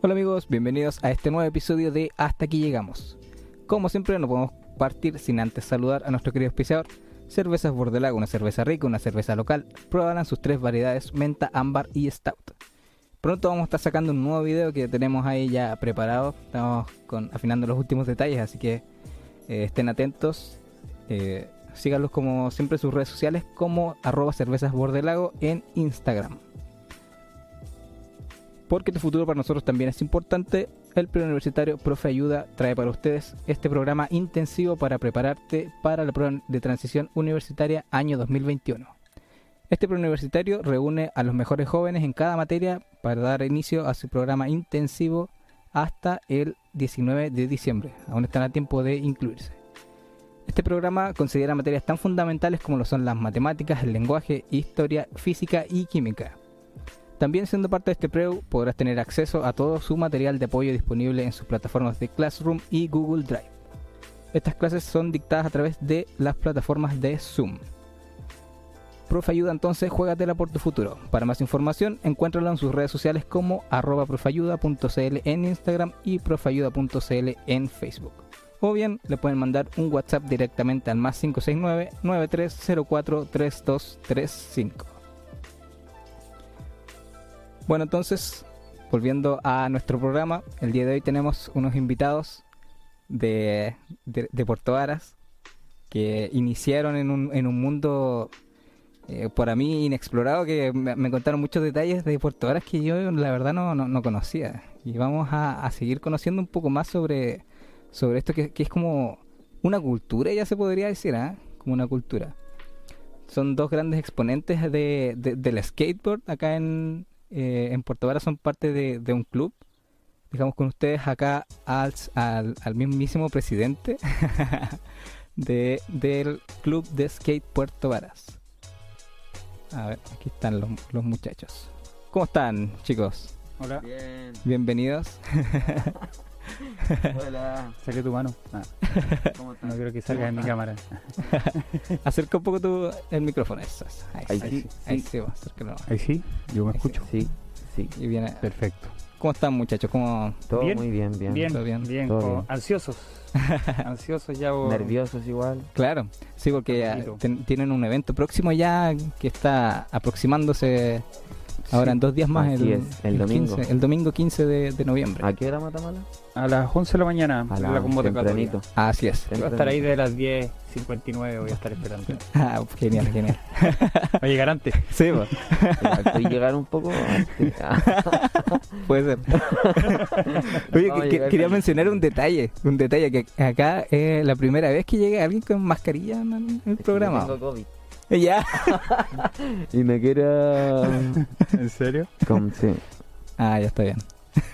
Hola amigos, bienvenidos a este nuevo episodio de Hasta aquí llegamos. Como siempre no podemos partir sin antes saludar a nuestro querido auspiciador, Cervezas Bordelago, una cerveza rica, una cerveza local. Pruébalas sus tres variedades, menta, ámbar y stout. Pronto vamos a estar sacando un nuevo video que tenemos ahí ya preparado. Estamos afinando los últimos detalles, así que eh, estén atentos. Eh, síganlos como siempre en sus redes sociales como arroba cervezas bordelago en Instagram. Porque tu futuro para nosotros también es importante. El preuniversitario Profe Ayuda trae para ustedes este programa intensivo para prepararte para la prueba de transición universitaria año 2021. Este preuniversitario reúne a los mejores jóvenes en cada materia para dar inicio a su programa intensivo hasta el 19 de diciembre. Aún están a tiempo de incluirse. Este programa considera materias tan fundamentales como lo son las matemáticas, el lenguaje, historia, física y química. También siendo parte de este PREU podrás tener acceso a todo su material de apoyo disponible en sus plataformas de Classroom y Google Drive. Estas clases son dictadas a través de las plataformas de Zoom. Profe Ayuda entonces, juégatela por tu futuro. Para más información, encuéntralo en sus redes sociales como arroba profayuda.cl en Instagram y profayuda.cl en Facebook. O bien le pueden mandar un WhatsApp directamente al más 569 9304 3235. Bueno, entonces, volviendo a nuestro programa, el día de hoy tenemos unos invitados de, de, de Puerto Varas que iniciaron en un, en un mundo eh, para mí inexplorado que me, contaron muchos detalles de Puerto Varas que yo la verdad no, no, no conocía. Y vamos a, a, seguir conociendo un poco más sobre, sobre esto que, que es como una cultura, ya se podría decir, ¿eh? como una cultura. Son dos grandes exponentes de, de, del skateboard acá en, eh, en Puerto Varas, son parte de, de un club. Dejamos con ustedes acá al, al, al mismísimo presidente de, del Club de Skate Puerto Varas. A ver, aquí están los, los muchachos. ¿Cómo están, chicos? Hola. Bien. Bienvenidos. Hola. Saqué tu mano. Ah, ¿Cómo estás? no quiero que salga en mi cámara. Acerca un poco tu, el micrófono. Eso, eso. Ahí, Ahí sí, sí, ahí sí. va, acércalo. Ahí sí, yo me Ahí escucho. Sí, sí. Y viene. Perfecto. ¿Cómo están, muchachos? ¿Cómo... Todo Bien. muy bien, bien. Bien, Todo bien. bien, Todo como bien. ansiosos. ansiosos ya. por- Nerviosos igual. Claro, sí, porque poquito. ten- tienen un evento próximo ya que está aproximándose ahora en dos días más, Así el, es, el domingo. 15, el domingo 15 de, de noviembre. ¿A qué hora Matamala? A las 11 de la mañana, A la, la convocatoria. Así es. Voy a estar ahí de las 10.59, voy a estar esperando. Ah, genial, genial. Va a llegar antes. Sí, pues, Estoy llegar un poco antes. puede ser. Oye, a que- quería mencionar un detalle, un detalle que acá es la primera vez que llega alguien con mascarilla en el, en el programa. Tengo COVID. Ya. Y me quiero... ¿En serio? Con, sí. Ah, ya está bien.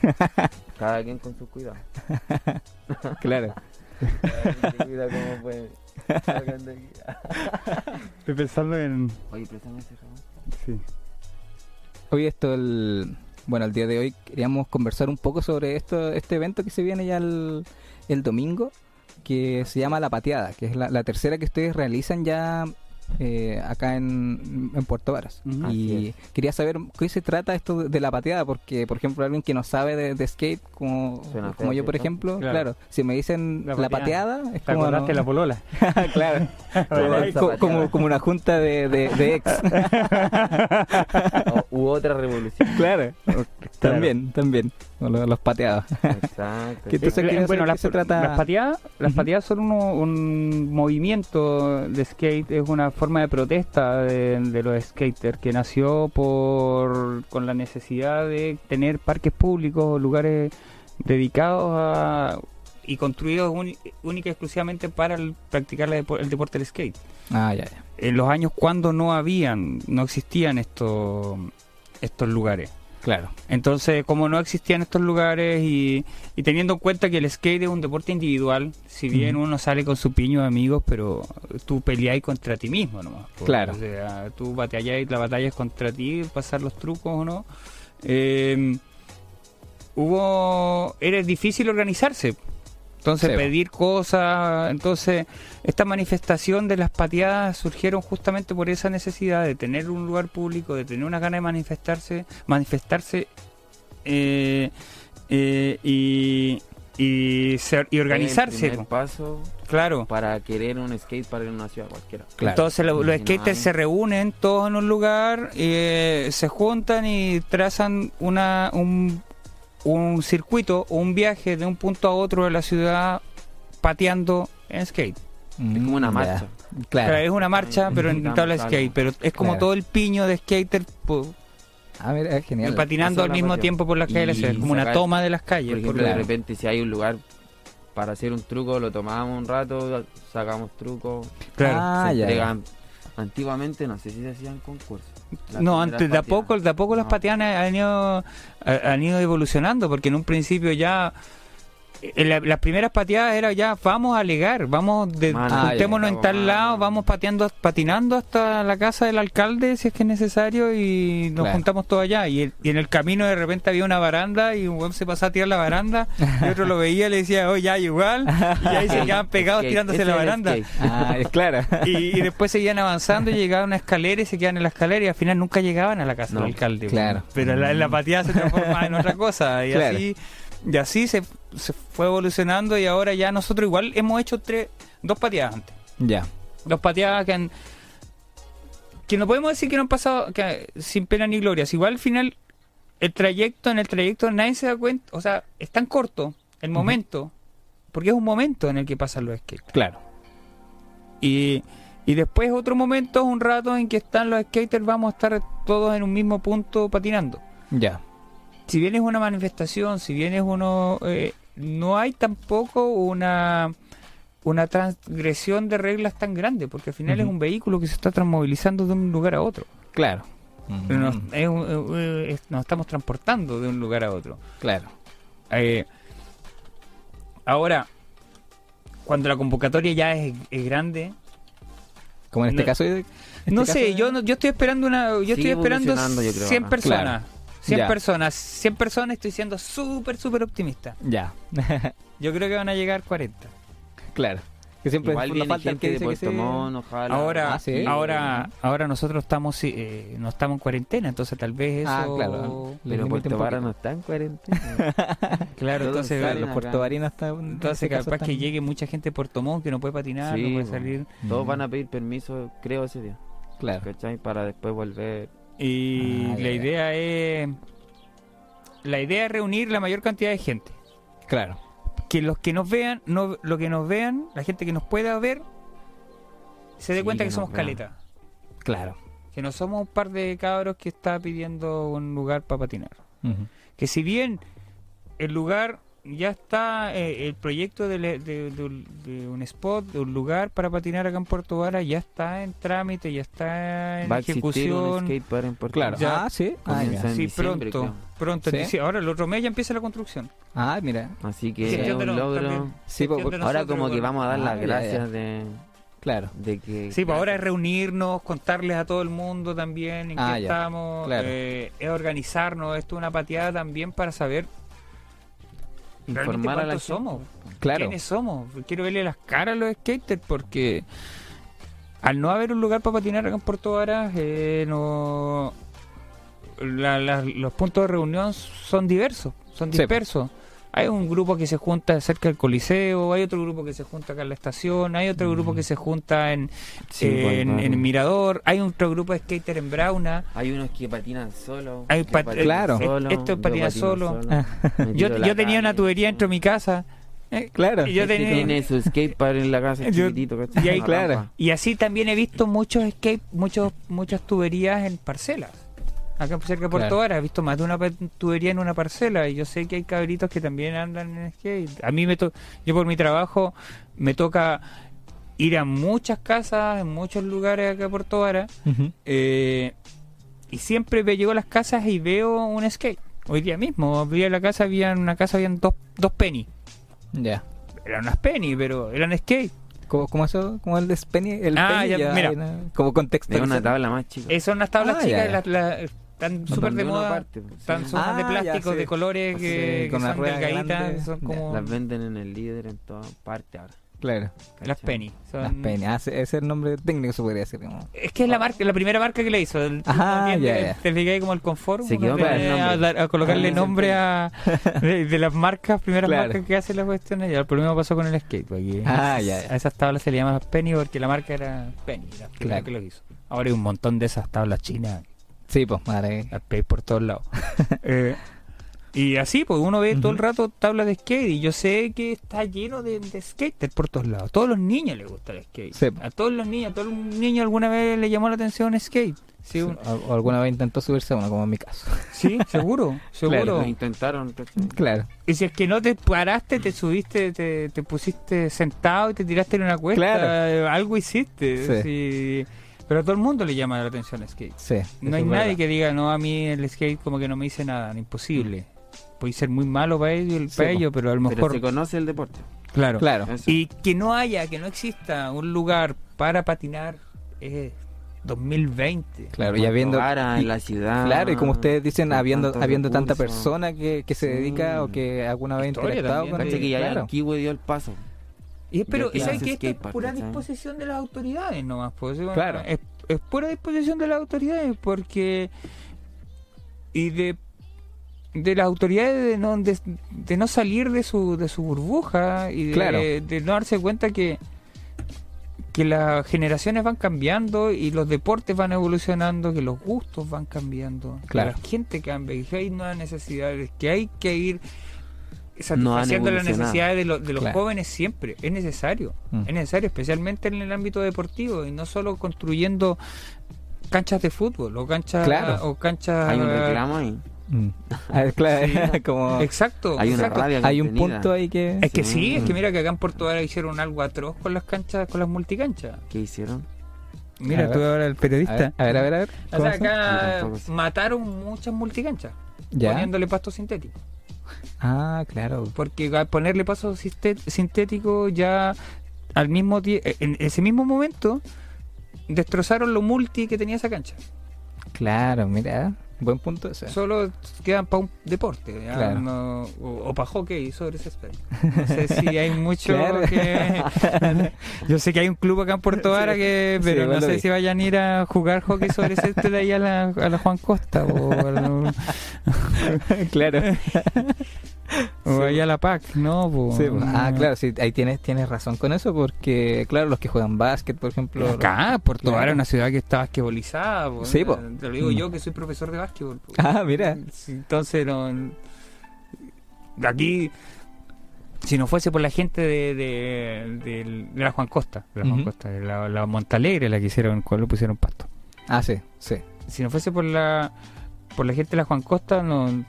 Cada quien con su cuidado. Claro. Cada quien cuida como puede. Estoy pensando en. Oye, préstame ese jabón. Sí. Hoy esto el bueno, el día de hoy queríamos conversar un poco sobre esto este evento que se viene ya el, el domingo que se llama La Pateada, que es la, la tercera que ustedes realizan ya eh, acá en, en Puerto Varas. Y quería saber qué se trata esto de, la pateada, porque por ejemplo alguien que no sabe de, de skate, como, Suena como feo, yo por como Claro. claro. si me dicen La la, pateada. es ¿Te como... no- la polola? claro, Ay, Co- como, como una junta de, de, de ex. O- u otra revolución. claro, también, también, con los, los pateados. Exacto. ¿Qué Entonces, Eh, bueno, las, se trata- las pateadas, las pateadas son uno- un movimiento de skate, es una forma de protesta de, de los skaters que nació por con la necesidad de tener parques públicos, lugares dedicados a y construidos única y exclusivamente para el- practicar la depo- el deporte del skate. Ah, ya, ya. En los años cuando no habían, no existían estos estos lugares. Claro. Entonces, como no existían estos lugares y, y teniendo en cuenta que el skate es un deporte individual, si bien uno sale con su piño de amigos, pero tú peleáis contra ti mismo nomás. Claro. O sea, tú batalláis, la batalla es contra ti, pasar los trucos o no. Eh, hubo... Era difícil organizarse. Entonces, Sí, pedir cosas. Entonces, esta manifestación de las pateadas surgieron justamente por esa necesidad de tener un lugar público, de tener una gana de manifestarse, manifestarse eh, Eh, y, y, ser- y organizarse. El paso Claro. para querer un skate para ir a una ciudad cualquiera. Claro. Entonces lo- los no skaters se reúnen todos en un lugar, eh, se juntan y trazan una, un, un circuito o un viaje de un punto a otro de la ciudad pateando en skate. Es como una Mm, marcha. Claro, Claro. es una marcha, pero en tabla de skate. Pero es como Claro. todo el piño de skater Ah, mira, es genial. patinando al mismo tiempo por las calles de la Y ciudad. Es como una toma de las Por calles. ejemplo, por- Claro. de repente si hay un lugar para hacer un truco, lo tomamos un rato, sacamos trucos, claro. Ah, se ya. entregan. Antiguamente no sé si se hacían concursos. Las No, antes de a poco, de a poco las No. patianas han ido, ha- han ido evolucionando, porque en un principio ya la- las primeras pateadas era ya vamos a alegar, vamos de, Mano, Ah, juntémonos ya. en tal Mano. lado, vamos pateando, patinando hasta la casa del alcalde si es que es necesario y nos Claro. juntamos todos allá. Y, el- y en el camino de repente había una baranda y un weón se pasaba a tirar la baranda y otro lo veía y le decía, oh ya igual, y ahí se quedaban pegados Skate. tirándose Ese la baranda. Ah, es claro. Y, y después seguían avanzando y llegaban a una escalera y se quedaban en la escalera y al final nunca llegaban a la casa No, del alcalde. claro. bueno. Pero la, la pateada se transformaba en otra cosa y Claro. así, y así se, se fue evolucionando y ahora ya nosotros igual hemos hecho tres, dos pateadas antes. Ya. Dos pateadas que han... Que no podemos decir que no han pasado que, sin pena ni gloria. Si igual al final el trayecto, en el trayecto nadie se da cuenta, o sea, es tan corto el momento, porque es un momento en el que pasan los skates. Claro. Y, y después otro momento un rato en que están los skaters, vamos a estar todos en un mismo punto patinando. Ya. Si bien es una manifestación, si bien es uno... eh, no hay tampoco una una transgresión de reglas tan grande, porque al final es un vehículo que se está transmovilizando de un lugar a otro. Claro. Pero nos, Mm, es un- eh, es- nos estamos transportando de un lugar a otro. Claro. Eh, ahora, cuando la convocatoria ya es, es grande, Como en este No- caso. este no caso sé, de- yo no- yo estoy esperando una yo estoy esperando evolucionando, yo creo, 100 personas. Claro. 100 Ya. personas, 100 personas, estoy siendo súper súper optimista. Ya. Yo creo que van a llegar 40. claro. Que siempre Igual viene falta el gente que de que Puerto. Montt, ojalá. Ahora Ah, sí. ahora ahora nosotros estamos eh, no estamos en cuarentena, entonces tal vez eso Ah, claro. Pero Puerto Vara no está en cuarentena. Claro, Todos entonces Los puertovarinos están. en entonces capaz que están- llegue mucha gente de Puerto Montt que no puede patinar, Sí, no puede salir. Todos Mm, van a pedir permiso, creo, ese día. Claro. ¿Cachai? Para después volver. Y Ah, la idea es la idea es reunir la mayor cantidad de gente. Claro. que los que nos vean, no, lo que nos vean, la gente que nos pueda ver, se dé Sí, cuenta que, que somos vean. caleta. Claro. Que no somos un par de cabros que está pidiendo un lugar para patinar. Que si bien el lugar ya está, eh, el proyecto de, le- de- de un- de un spot, de un lugar para patinar acá en Puerto Vara, ya está en trámite, ya está en Va un ejecución. skatepark en Puerto Claro. Ya ah, sí. Ah, Sí, pronto, creo. pronto. ¿Sí? Ahora el otro mes ya empieza la construcción. Ah, mira. Así que es Gestión de un logro. también. Sí, Gestión po- de Ahora como que vamos a dar Ah, las gracias de, Claro. de que... Sí, pues ahora es reunirnos, contarles a todo el mundo también en Ah, qué ya, estamos, claro. eh, es organizarnos, esto es una pateada también para saber Informar a la gente. somos, Claro. quiénes somos. Quiero verle las caras a los skaters porque al no haber un lugar para patinar acá en Puerto Varas, eh, no, la- la- los puntos de reunión son diversos, son Sí, dispersos. Hay un grupo que se junta cerca del Coliseo, hay otro grupo que se junta acá en la estación, hay otro grupo Mm. que se junta en, Sí, en, pues, en. Mirador, hay otro grupo de skater en Brauna. Hay unos que patinan solo. Hay pat- patinan Claro. solo, Esto yo patina patino solo. Me Yo, yo tenía una tubería dentro de mi casa. eh, Claro. y yo tenía- tiene su skatepark en la casa Yo- chiquitito. y ahí, claro. Y así también he visto muchos skate, muchos, muchas tuberías en parcelas. Acá cerca de Puerto Claro. Vara he visto más de una tubería en una parcela y yo sé que hay cabritos que también andan en skate. A mí me to yo por mi trabajo me toca ir a muchas casas, en muchos lugares acá en Puerto Vara eh, y siempre me llego a las casas y veo un skate. Hoy día mismo, vi a la casa, había en una casa habían dos, dos penny. Ya. Eran unas penny, pero eran skate. ¿Cómo, cómo eso? ¿Cómo el Penny? El Ah, penny ya, mira. hay una- como contexto. Es una tabla más chica. Son unas tablas Ah, chicas, ya, ya. las- están súper de moda. parte, pues, Están, sí. son unas de Ah, plástico, ya, sí. de colores que, Sí, que con las son ruedas delgaditas, son como... Las venden en el líder en todas partes ahora. Claro. Las Penny. son- Las peñas. Ah, ese es el nombre técnico, se podría decir. como- Es que es la marca, la primera marca que le hizo. El, Ajá, también ya. Te fijé como el confort. Se quedó con el tiene a, nombre. dar- a colocarle Ah, nombre a de, de las marcas, primeras Claro. marcas que hacen las cuestiones. Ya, lo mismo pasó con el skate. pues, aquí Ah, ya. A esas tablas se le llaman Penny porque la marca era Penny, la primera Claro. que lo hizo. Ahora hay un montón de esas tablas chinas, Sí, pues, madre. Penny por todos lados. Eh, y así, pues uno ve todo el rato tablas de skate y yo sé que está lleno de, de skaters por todos lados. A todos los niños les gusta el skate. Sí. A todos los niños, a todos los niños alguna vez le llamó la atención skate. Sí, un- O, o alguna vez intentó subirse a uno, como en mi caso. sí seguro, seguro. Lo intentaron. Claro. Y si es que no te paraste, te subiste, te, te pusiste sentado y te tiraste en una cuesta, Claro. eh, algo hiciste. Sí. sí. Pero a todo el mundo le llama la atención el skate. Sí. No hay nadie verdad. que diga, no, a mí el skate como que no me dice nada, imposible. Puede ser muy malo para ellos, Sí, para ellos pero a lo Pero mejor... se conoce el deporte. Claro. Claro. Eso. Y que no haya, que no exista un lugar para patinar es 2020. Claro, y habiendo. Y- en la ciudad. Claro, y como ustedes dicen, habiendo habiendo tanta persona que, que se Sí. dedica o que alguna vez ha interactuado con Cacha que ya claro. el Kiwi dio el paso. Y, pero, ¿y sabes que esto es pura ¿cachai? disposición de las autoridades nomás? Pues, bueno, Claro. Es, es pura disposición de las autoridades porque... Y de de las autoridades de no, de, de no salir de su, de su burbuja y de, Claro. de no darse cuenta que que las generaciones van cambiando y los deportes van evolucionando, que los gustos van cambiando, Claro. que la gente cambia, que hay nuevas necesidades, que hay que ir No satisfaciendo las evolucionado. necesidades de, los- de los Claro. jóvenes siempre. Es necesario. Mm. Es necesario, especialmente en el ámbito deportivo y no solo construyendo canchas de fútbol o canchas Claro. o canchas Hay un reclamo ahí. Mm. Claro, Sí. como Exacto. Hay una exacto. rabia hay un punto ahí que Es que Sí. es que mira que acá en Puerto Vara hicieron algo atroz con las canchas, con las multicanchas. ¿Qué hicieron? Mira, A tú ver. ahora el a periodista. ver, a ver, a ver, a ver. O sea, ¿cómo se- Yo acá mataron muchas multicanchas Ya. poniéndole pasto sintético. Ah, claro. Porque al ponerle siste- sintético ya al mismo tie- en ese mismo momento destrozaron lo multi que tenía esa cancha. Claro, mira, buen punto ese. Solo quedan para un deporte ya Claro. no- o, para hockey sobre ese aspecto. No sé si hay mucho Claro. que... Yo sé que hay un club acá en Puerto Vara que... Pero no sé vi. si vayan a ir a jugar hockey sobre césped de ahí a la, a la Juan Costa o, a la- claro. O ahí a la PAC, ¿no? po. Sí, ah, claro, sí, ahí tienes, tienes razón con eso, porque, claro, los que juegan básquet, por ejemplo. Acá, Puerto Claro. Vara es una ciudad que está basquetbolizada. po. Sí, po. Te lo digo Mm. yo que soy profesor de básquetbol. po. Ah, mira. Sí, Entonces, no, de aquí, si no fuese por la gente de, de, de- de la Juan Costa, de la Juan Ujú. Costa, de la, la Montalegre, la que hicieron, cuando lo pusieron pasto. Ah, sí, sí. Si no fuese por la por la gente de la Juan Costa, no,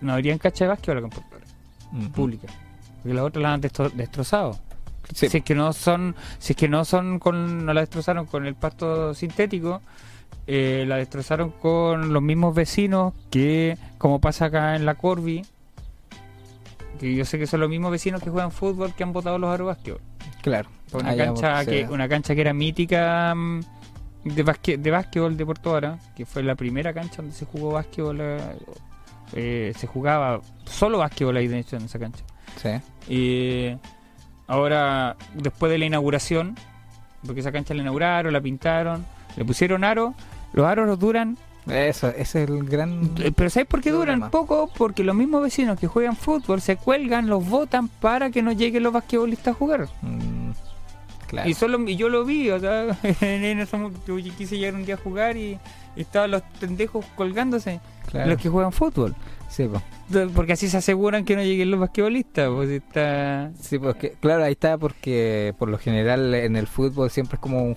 no habrían cancha de básquetbol acá en Puerto pública. Porque las otras las han destro- destrozado. Sí, Si es que no son, si es que no son con, no la destrozaron con el pasto sintético, eh, la destrozaron con los mismos vecinos que, como pasa acá en la Corby, que yo sé que son los mismos vecinos que juegan fútbol que han votado los aros básquetbol. claro. Una cancha porque que, una cancha que era mítica mm, de, basque- de básquetbol de Puerto Vara, que fue la primera cancha donde se jugó básquetbol, eh, se jugaba solo básquetbol ahí de hecho en esa cancha. Sí. Y ahora, después de la inauguración, porque esa cancha la inauguraron, la pintaron, le pusieron aro, los aros los duran, Eso, ese es el gran. eh, pero ¿sabes por qué duran Problema. poco? Porque los mismos vecinos que juegan fútbol se cuelgan, los votan para que no lleguen los basquetbolistas a jugar. Mm, claro. Y, solo, y yo lo vi, o sea, en ese mo- yo quise llegar un día a jugar y, y estaban los pendejos colgándose, claro. los que juegan fútbol. Sí, pues. Porque así se aseguran que no lleguen los basquetbolistas. Pues está... Sí, porque, claro, ahí está porque por lo general en el fútbol siempre es como un,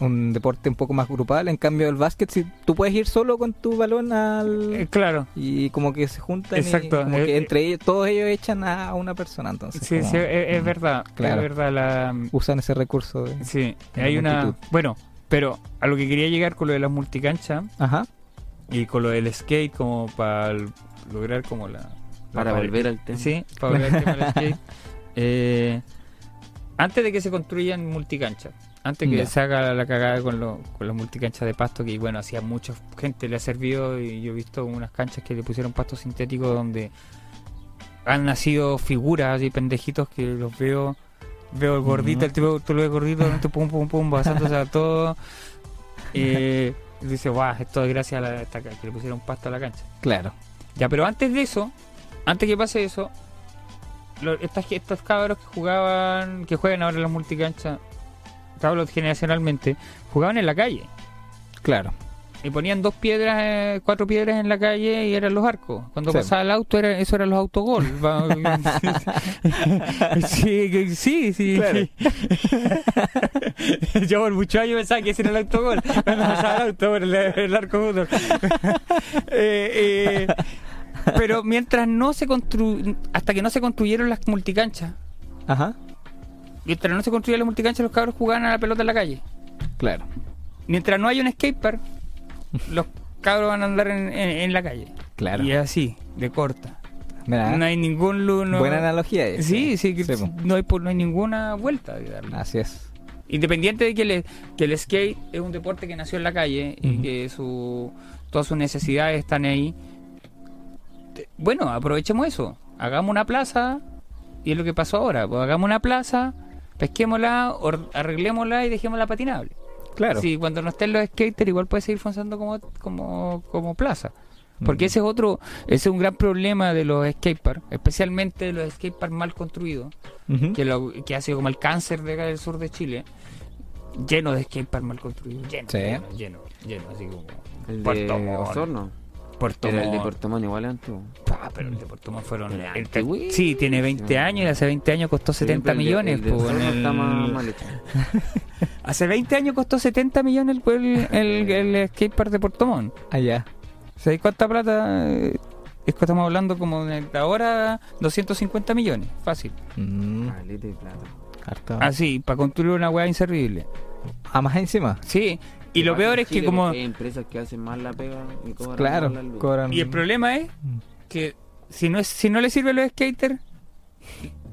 un deporte un poco más grupal. En cambio, el básquet, si tú puedes ir solo con tu balón al. Eh, claro. y como que se juntan Exacto, y como eh, que entre ellos, todos ellos echan a una persona, entonces. Sí, como, sí, es, es mm, verdad. claro. Es verdad la... Usan ese recurso. de- Sí, hay una... Bueno, pero a lo que quería llegar con lo de las multicanchas Ajá. Y con lo del skate como para lograr como la... Para volver al tema. Sí, para volver al tema del skate. Eh, antes de que se construyan multicanchas, antes que se haga la cagada con, lo, con las multicanchas de pasto, que bueno, hacía mucha gente le ha servido y yo he visto unas canchas que le pusieron pasto sintético donde han nacido figuras y pendejitos que los veo Veo el gordito, el tipo, tú lo ves gordito, pum, pum, pum, basándose a todo. Eh, dice, guau, esto es gracias a la, esta, que le pusieron pasto a la cancha. Claro. Ya, pero antes de eso, antes que pase eso, lo- estas, estos cabros que jugaban, que juegan ahora en las multicanchas, cabros generacionalmente, jugaban en la calle. Claro. Y ponían dos piedras, eh, cuatro piedras en la calle y eran los arcos. Cuando Sí. pasaba el auto, era, eso eran los autogol. Sí, sí, sí. Claro. Yo por muchos años pensaba que ese era el autogol. Cuando pasaba el auto, el, el arco. Eh, eh, pero mientras no se constru hasta que no se construyeron las multicanchas, Ajá. mientras no se construyeron las multicanchas, los cabros jugaban a la pelota en la calle. Claro. Mientras no haya un skatepark, los cabros van a andar en, en- en la calle. Claro. Y así, de corta. No hay ningún no- buena analogía. esa. Sí, sí, que no, hay, no hay ninguna vuelta darle. Así es. Independiente de que, que el skate es un deporte que nació en la calle y que su, todas sus necesidades están ahí. Bueno, aprovechemos eso. Hagamos una plaza y es lo que pasó ahora. Pues hagamos una plaza, pesquémosla, arreglémosla y dejémosla patinable. Claro. Sí, cuando no estén los skaters igual puede seguir funcionando como, como, como plaza. Porque Mm. ese es otro, ese es un gran problema de los skateparks, especialmente de los skateparks mal construidos, que, lo, que ha sido como el cáncer de acá del sur de Chile, lleno de skateparks mal construidos, lleno, Sí. lleno, lleno, lleno, así como El Puerto de. Osorno. Puerto Era el de Montt. Puerto Montt igual antiguo. Ah, pero el de Puerto Montt fueron... El- antiguísimo. sí, tiene 20 años y hace 20 años costó 70 Sí, pero el de- millones. el de pues, el- está más mal hecho. Hace 20 años costó 70 millones el, el, el, el skatepark de Puerto Montt. Allá. ¿Sabéis cuánta plata? Es que estamos hablando como de ahora 250 millones, fácil. Mm, Caleta de plata. harto. Así, para construir una weá inservible. Ah, más encima. Sí, y lo peor es que como... porque Hay empresas que hacen más la pega y cobran Claro. más la luz. Cobran. Y el problema es que si no es si no le sirve a los skaters,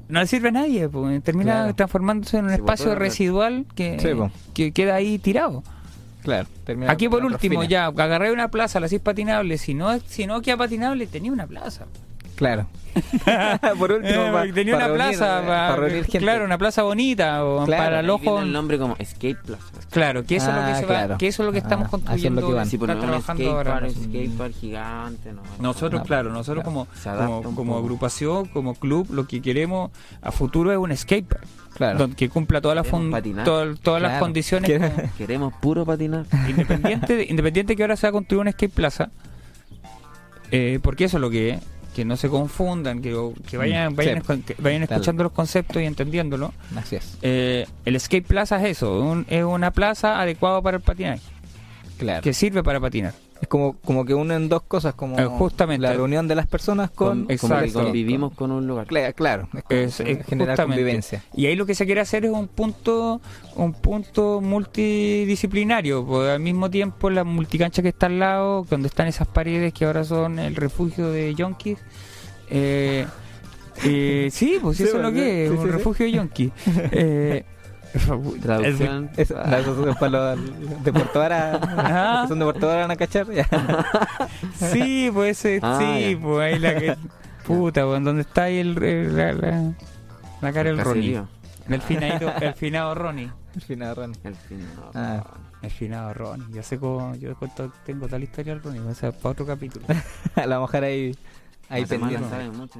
no le sirve a nadie, pues, termina Claro. transformándose en un espacio residual que, Sí, pues. que queda ahí tirado. Claro. termina Aquí por último, ya, agarré una plaza, la hacís patinable, si no, si no queda patinable, tenía una plaza. Claro. por último, Eh, pa- tenía pa una reunir, plaza, eh, pa- pa reunir gente. claro, una plaza bonita, o Claro, para el ojo. el nombre como Skate Plaza. Claro, que eso es lo que Ah, se claro. va, que eso es lo que estamos Ah, hacia lo construyendo, que van. Si está un trabajando ahora. skatepark, nosotros. skatepark gigante, no. Nosotros, No, claro, nosotros claro. como, como, un agrupación, como club, lo que queremos a futuro es un skatepark Claro. donde que cumpla todas las todas las Claro. condiciones como- Queremos puro patinar. independiente de, independiente que ahora se va a construir una skate plaza eh, porque eso es lo que es que no se confundan que, que vayan Mm, vayan, sí. escu- que vayan Tal. escuchando los conceptos y entendiéndolo Así es. Eh, el skate plaza es eso un- es una plaza adecuada para el patinaje Claro. que sirve para patinar Es como, como que unen dos cosas, como Eh, justamente. la reunión de las personas con... Como que Exacto. convivimos con un lugar. Cla- Claro, es como Es- es generar justamente. convivencia. Y ahí lo que se quiere hacer es un punto un punto multidisciplinario. Porque al mismo tiempo la multicancha que está al lado, donde están esas paredes que ahora son el refugio de yonkis. Eh, eh, sí, pues Sí, eso es lo que es, sí, un sí, sí. refugio de yonkis. Eh, Traducción. Eso es para los de Puerto Vara. Ajá. que son de Puerto Vara van a cachar. Ya. sí, pues eh, Ah, sí, ya. pues ahí la que... Puta, pues donde está ahí el, el- la, la, la cara del Ronnie. El finado, el finado Ronnie. Al. El fin. no, Ah. El finado Ronnie. Yo sé cómo. Yo cuento- tengo tal historia del Ronnie. O sea, para otro capítulo. A la mujer ahí, ahí pendiente.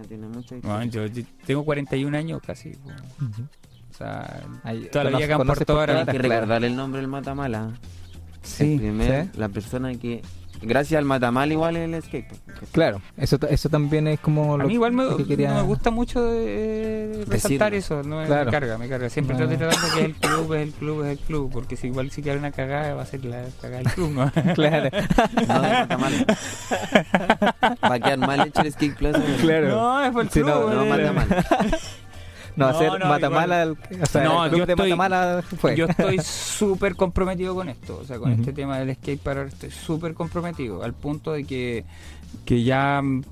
tiene mucha yo, yo tengo 41 años casi. Ujú. O sea, Ahí- Toda la vida Vara. Hay que recordar el nombre del Matamala. sí. El primer- ¿sí? La persona que. Gracias al Matamala, igual el skate. Claro, eso, eso también es como A lo mí igual me, que quería... no me gusta mucho eh, resaltar Decirlo. eso, no me, Claro. me carga, me carga. Siempre No. estoy tratando que es el club, es el club, es el club, porque si igual si queda una cagada va a ser la cagada del club, ¿no? Claro, No del Matamala. Va a quedar mal hecho el skate plaza. Claro. No, es por el Sí, club. no, No, eh. No, hacer no, Matamala, el- o sea, No, el club yo de estoy- Matamala fue. Yo estoy súper comprometido con esto, o sea, con este tema del skate park estoy súper comprometido, al punto de que, que ya, mm,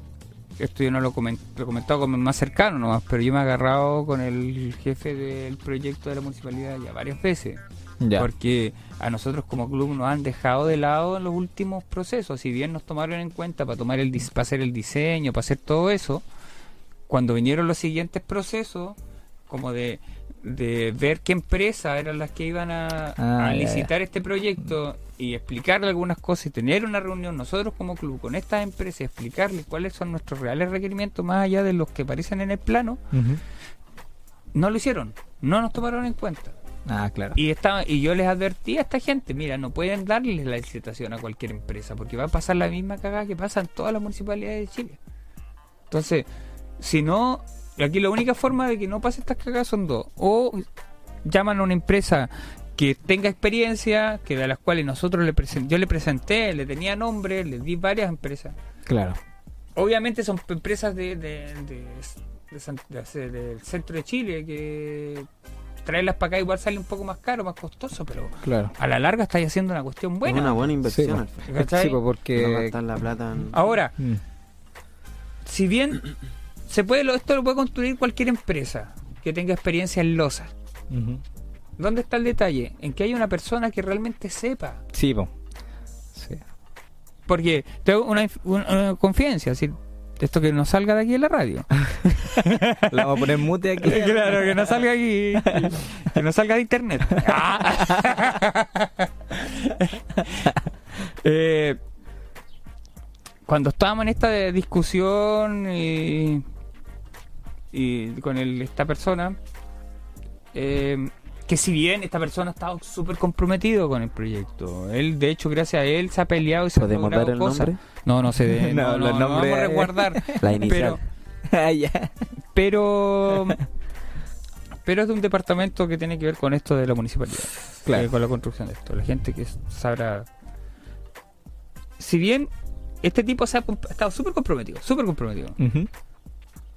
esto yo no lo, comen- lo he comentado con más cercano nomás, pero yo me he agarrado con el jefe del proyecto de la municipalidad ya varias veces, Ya. porque a nosotros como club nos han dejado de lado en los últimos procesos, si bien nos tomaron en cuenta para, tomar el, para hacer el diseño, para hacer todo eso, cuando vinieron los siguientes procesos, como de de ver qué empresas eran las que iban a, Ah, a ya, licitar este proyecto y explicarle algunas cosas y tener una reunión nosotros como club con estas empresas y explicarles cuáles son nuestros reales requerimientos más allá de los que aparecen en el plano, no lo hicieron, no nos tomaron en cuenta. Ah, claro. Y, estaba, y yo les advertí a esta gente, mira, no pueden darles la licitación a cualquier empresa porque va a pasar la misma cagada que pasa en todas las municipalidades de Chile. Entonces, si no, aquí la única forma de que no pase estas cagadas son dos. O llaman a una empresa que tenga experiencia, que de las cuales nosotros le yo le presenté, le tenía nombre, le di varias empresas. Claro. Obviamente son empresas de, de- de- de San- de hace- del centro de Chile que traerlas para acá igual sale un poco más caro, más costoso, pero Claro. a la larga estáis haciendo una cuestión Es buena. una buena inversión. Sí, porque... gastar la plata en... Ahora, Mm. si bien se puede esto lo puede construir cualquier empresa que tenga experiencia en losa. ¿Dónde está el detalle? En que haya una persona que realmente sepa. Sí, po. Sí. Porque tengo una, una- una confidencia, así, esto que no salga de aquí en la radio. La vamos a poner mute aquí. claro, que no salga aquí. Que no salga de internet. Eh, cuando estábamos en esta discusión y, y con el- esta persona, eh, que si bien esta persona estaba súper comprometido con el proyecto, él, de hecho, gracias a él se ha peleado y se ha ¿Podemos logrado dar el cosas. nombre? No, no se dé, No, no, no, no vamos a resguardar. La inicial. Pero, ah, pero pero es de un departamento que tiene que ver con esto de la municipalidad Claro. eh, con la construcción de esto la gente que sabrá si bien este tipo se ha, ha estado súper comprometido súper comprometido Ujú.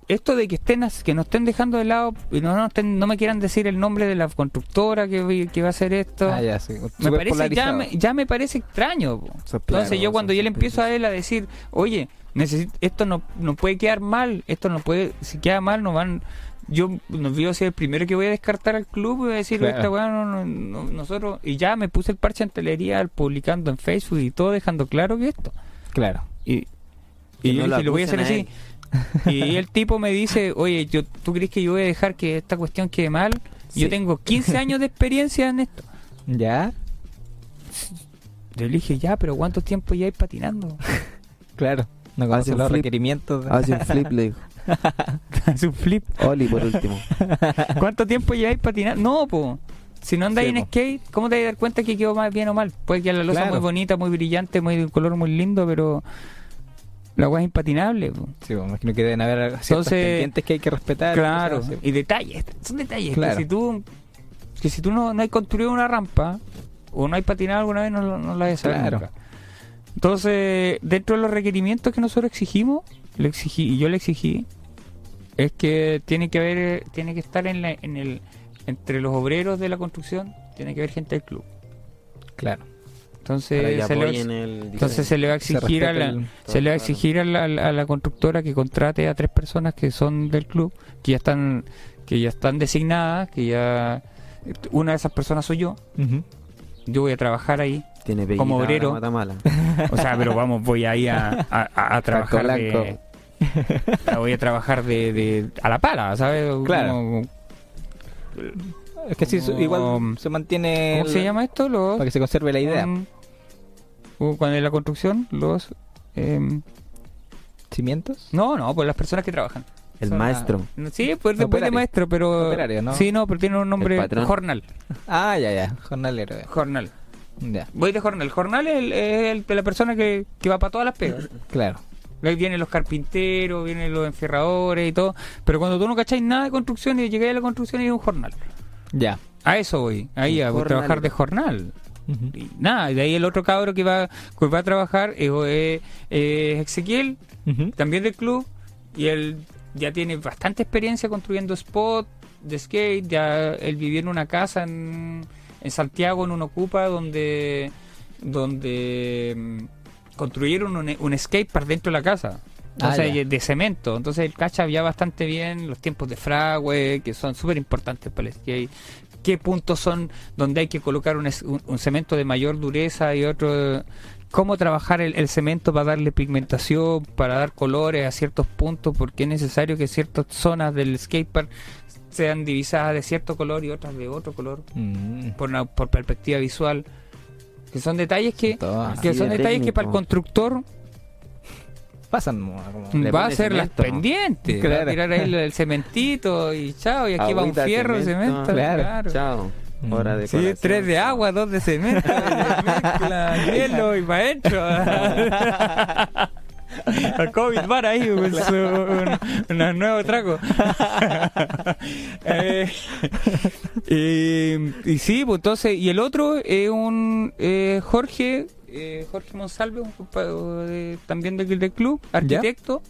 Esto de que estén que nos estén dejando de lado y no, no, estén- no me quieran decir el nombre de la constructora que, que va a hacer esto Ah, ya, sí. me parece ya me, ya me parece extraño Entonces yo cuando yo le empiezo a él a decir, oye, necesito, esto no, no puede quedar mal, esto no puede, si queda mal no van, yo no voy a ser el primero que voy a descartar al club y voy a decir, Claro. esta weá no, no- no- nosotros, y ya me puse el parche en telería publicando en Facebook y todo dejando claro que esto. Claro. Y, Que y yo dije, lo voy a hacer así. Y el tipo me dice, oye, yo, ¿tú crees que yo voy a dejar que esta cuestión quede mal? Sí. Yo tengo 15 años de experiencia en esto. ¿Ya? Yo le dije, ya, pero ¿cuánto tiempo ya hay patinando? Claro. No Hace conoce los flip. requerimientos. de- Hace un flip, le dijo. Es un flip. Oli por último. ¿Cuánto tiempo lleváis patinando? No, po. Si no andáis Sí, en skate, ¿cómo te vas a dar cuenta que quedó más bien o mal? Puede que la losa Claro. muy bonita, muy brillante, muy de un color muy lindo, pero la agua es impatinable. po. Sí, me imagino que deben haber ciertos pendientes que hay que respetar. Claro, cosas y detalles, son detalles Claro. que si tú que si tú no, no hay construido una rampa o no hay patinado alguna vez no, no la saber Claro. nunca. Entonces, dentro de los requerimientos que nosotros exigimos, le exigí y yo le exigí es que tiene que haber tiene que estar en, la, en el entre los obreros de la construcción tiene que haber gente del club. Claro. Entonces, se le, va- entonces se le va a Se exigir a respeta la, el- se le va a exigir a la, a la constructora que contrate a tres personas que son del club, que ya están, que ya están designadas, que ya una de esas personas soy yo. Ujú. Yo voy a trabajar ahí, Tiene como obrero. Matamala. o sea, pero vamos, voy ahí a, a, a- a trabajar de, voy a trabajar de, de- a la pala, ¿sabes? Claro. Como- Es que sí, Como- igual se mantiene. ¿Cómo se llama esto? Los, Para que se conserve la idea. um, uh, cuando en la construcción, los em, ¿Cimientos? no, no, pues las personas que trabajan. El Son maestro. Sí, pues después de maestro, pero. Operario, ¿no? Sí, no, pero tiene un nombre. Jornal. Ah, ya, ya. Jornalero. ya. Jornal. Ya, Voy de jornal. Jornal es, el, es el de la persona que, que va para todas las pegas. claro. Ahí vienen los carpinteros, vienen los enferradores y todo. Pero cuando tú no cacháis nada de construcción y llegáis a la construcción y es un jornal. Ya. A eso voy. Ahí a trabajar de jornal. Ujú. Y nada, y de ahí el otro cabro que va, que va a trabajar es, es- es Ezequiel, también del club, y él ya tiene bastante experiencia construyendo spot de skate, ya él vivió en una casa en, en Santiago, en un Ocupa, donde, donde mm, construyeron un, un skatepark dentro de la casa. Ah, Entonces, de cemento. Entonces, el cacha ya bastante bien los tiempos de fragüe, que son súper importantes para el skate. ¿Qué puntos son donde hay que colocar un, un- un cemento de mayor dureza y otro? ¿Cómo trabajar el, el cemento para darle pigmentación, para dar colores a ciertos puntos? Porque es necesario que ciertas zonas del skatepark sean divisadas de cierto color y otras de otro color, Mm. por, una- por perspectiva visual. Que son detalles que, Todo. que son de detalles que para el constructor Pasan como- va a ser las pendientes. Va Claro. a tirar ahí el, el cementito y chao, y aquí va un fierro, cemento. cemento. claro. Chao. Mm. Hora de Sí, tres de agua, dos de cemento, mezcla, hielo y para adentro. El COVID bar ahí, pues, su- un, un nuevo trago. Eh, y, y sí, pues entonces, y el otro es un eh, Jorge, eh, Jorge Monsalve, un compa- de- también del, del club, arquitecto,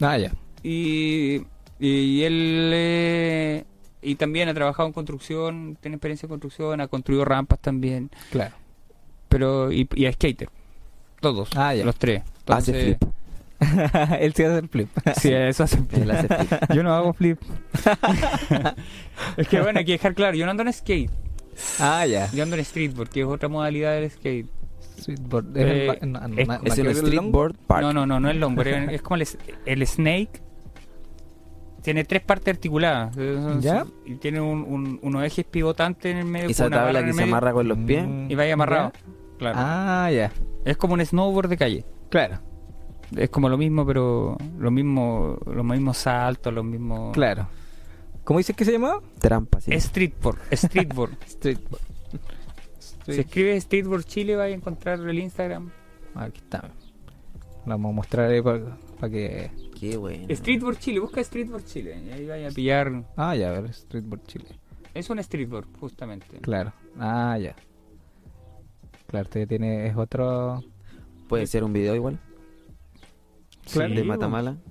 Ah, ya. y, y él eh, y también ha trabajado en construcción, tiene experiencia en construcción, ha construido rampas también, Claro. pero y, y a skater, todos, Ah, ya. los tres. Hace Entonces, flip. Él sí hace el flip. Sí, eso hace Él hace flip. Yo no hago flip. es que bueno, hay que dejar claro, yo no ando en skate, ah, ya. yo ando en street porque es otra modalidad del skate. Streetboard. Eh, Es el no, no, es- el streetboard park. No, no, no, no es longboard, es, es como el, el snake. Tiene tres partes articuladas. eh, ¿Ya? Y tiene un- un- unos ejes pivotantes en el medio. Y esa tabla que el se medio, amarra con los pies. Mm, Y vaya amarrado. ¿ya? Claro. Ah, ya. Es como un snowboard de calle. Claro, Es como lo mismo, pero lo mismo, los mismos saltos, los mismos. claro. ¿Cómo dices que se llamaba? Trampa, sí. Streetboard. Streetboard. Streetboard. Si escribes Streetboard Chile, vas a encontrar el Instagram. Aquí está. Lo vamos a mostrar ahí para que. Qué bueno. Streetboard Chile, busca Streetboard Chile. Y ahí vaya a pillar. Ah, ya, a ver, Streetboard Chile. Es un streetboard, justamente. Claro. Ah, ya. Claro, usted tiene. Es otro. Puede ser un video igual. Claro. De Matamala.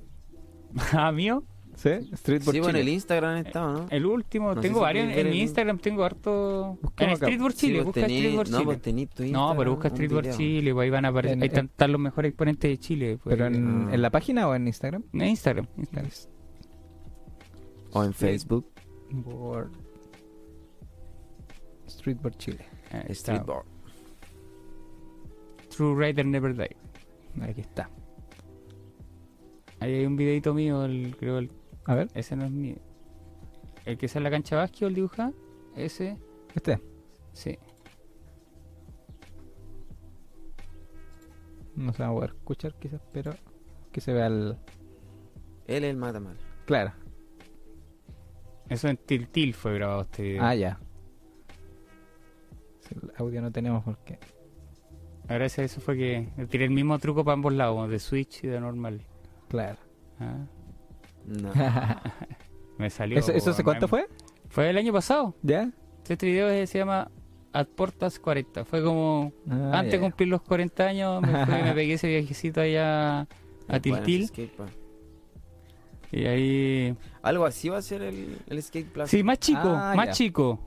Ah, mío. ¿Sí? Streetboard Sí, bueno, Chile. el Instagram estaba, ¿no? El último, No tengo si varios. En mi Instagram tengo harto. En. Streetboard Chile, vos busca tení- Streetboard No, Chile. pues tu No, pero busca Streetboard. Chile, pues ahí van a aparecer. En- ahí están, están los mejores exponentes de Chile. pues. ¿Pero en, Ah. en la página o en Instagram? En Instagram. Instagram. O en Facebook. Board. Streetboard Chile. Ahí está. Streetboard. True Rider Never Die. Aquí está. Ahí hay un videito mío, el, creo el- A ver, ese no es mío. El que sale en la cancha básquet, el dibuja, ese, este. sí. No se va a poder escuchar quizás, pero que se vea el... Él es el Matamala. Claro. Eso en Tiltil fue grabado este video. Ah, ya. El audio no tenemos porque... Gracias a eso fue que tiré el mismo truco para ambos lados, de Switch y de normal. Claro. Ah, No. me salió. ¿Eso, eso hace cuánto fue? Fue el año pasado. ¿Ya? Este video se llama At Portas 40. Fue como Ah, antes de cumplir los 40 años, me, fui- me pegué ese viajecito allá a Tiltil. Y ahí. Algo así va a ser el, el skate plaza. Sí, más chico, Ah, más ya. chico.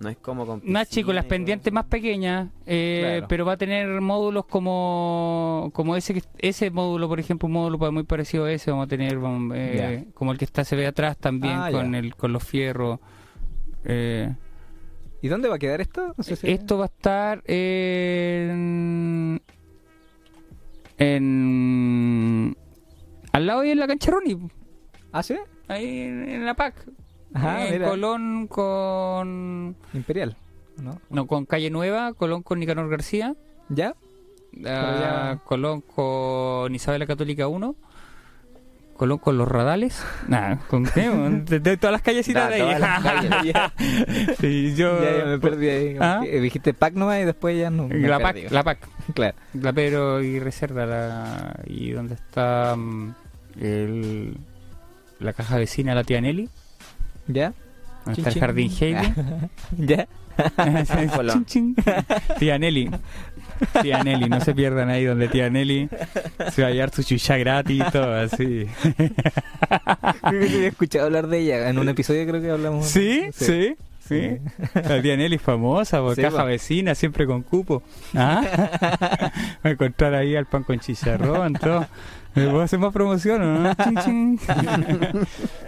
No es como con Más chico, piscina las pendientes más pequeñas, eh, Claro. pero va a tener módulos como como ese ese módulo, por ejemplo, un módulo muy parecido a ese, vamos a tener vamos, eh, como el que está se ve atrás también Ah, con el con los fierros. Eh, ¿Y dónde va a quedar esto? No sé si- Esto va a estar en en al lado y en la cancha Ronnie, ¿Ah, sí? ahí en, en la PAC, Ajá, en mira. Colón con Imperial, ¿no? no con Calle Nueva, Colón con Nicanor García. ¿Ya? Ya- Colón con Isabel la Católica 1. Colón con los radales. Nah, con qué? de, de todas las callecitas de ahí. las calles. Sí, yo. ya, ya me perdí ahí. ¿Ah? dijiste pack nomás y después ya no. La perdí. PAC, la PAC. Claro. La Pedro y Reserva. La, y donde está mm, el, la caja vecina, la tía Nelly. ¿Ya? El chin. jardín Heidi. ¿Ya? Chin, chin. Tía Nelly. Tía Nelly, no se pierdan ahí donde tía Nelly se va a llevar su chucha gratis y todo así. Creo que había escuchado hablar de ella. En un episodio creo que hablamos. ¿Sí? ¿Sí? ¿Sí? La tía Nelly famosa, por Sí, caja vecina, siempre con cupo. ¿Ah? Va a encontrar ahí al pan con chicharrón, todo. ¿Me puedo hacer más promoción o no? Chin, chin.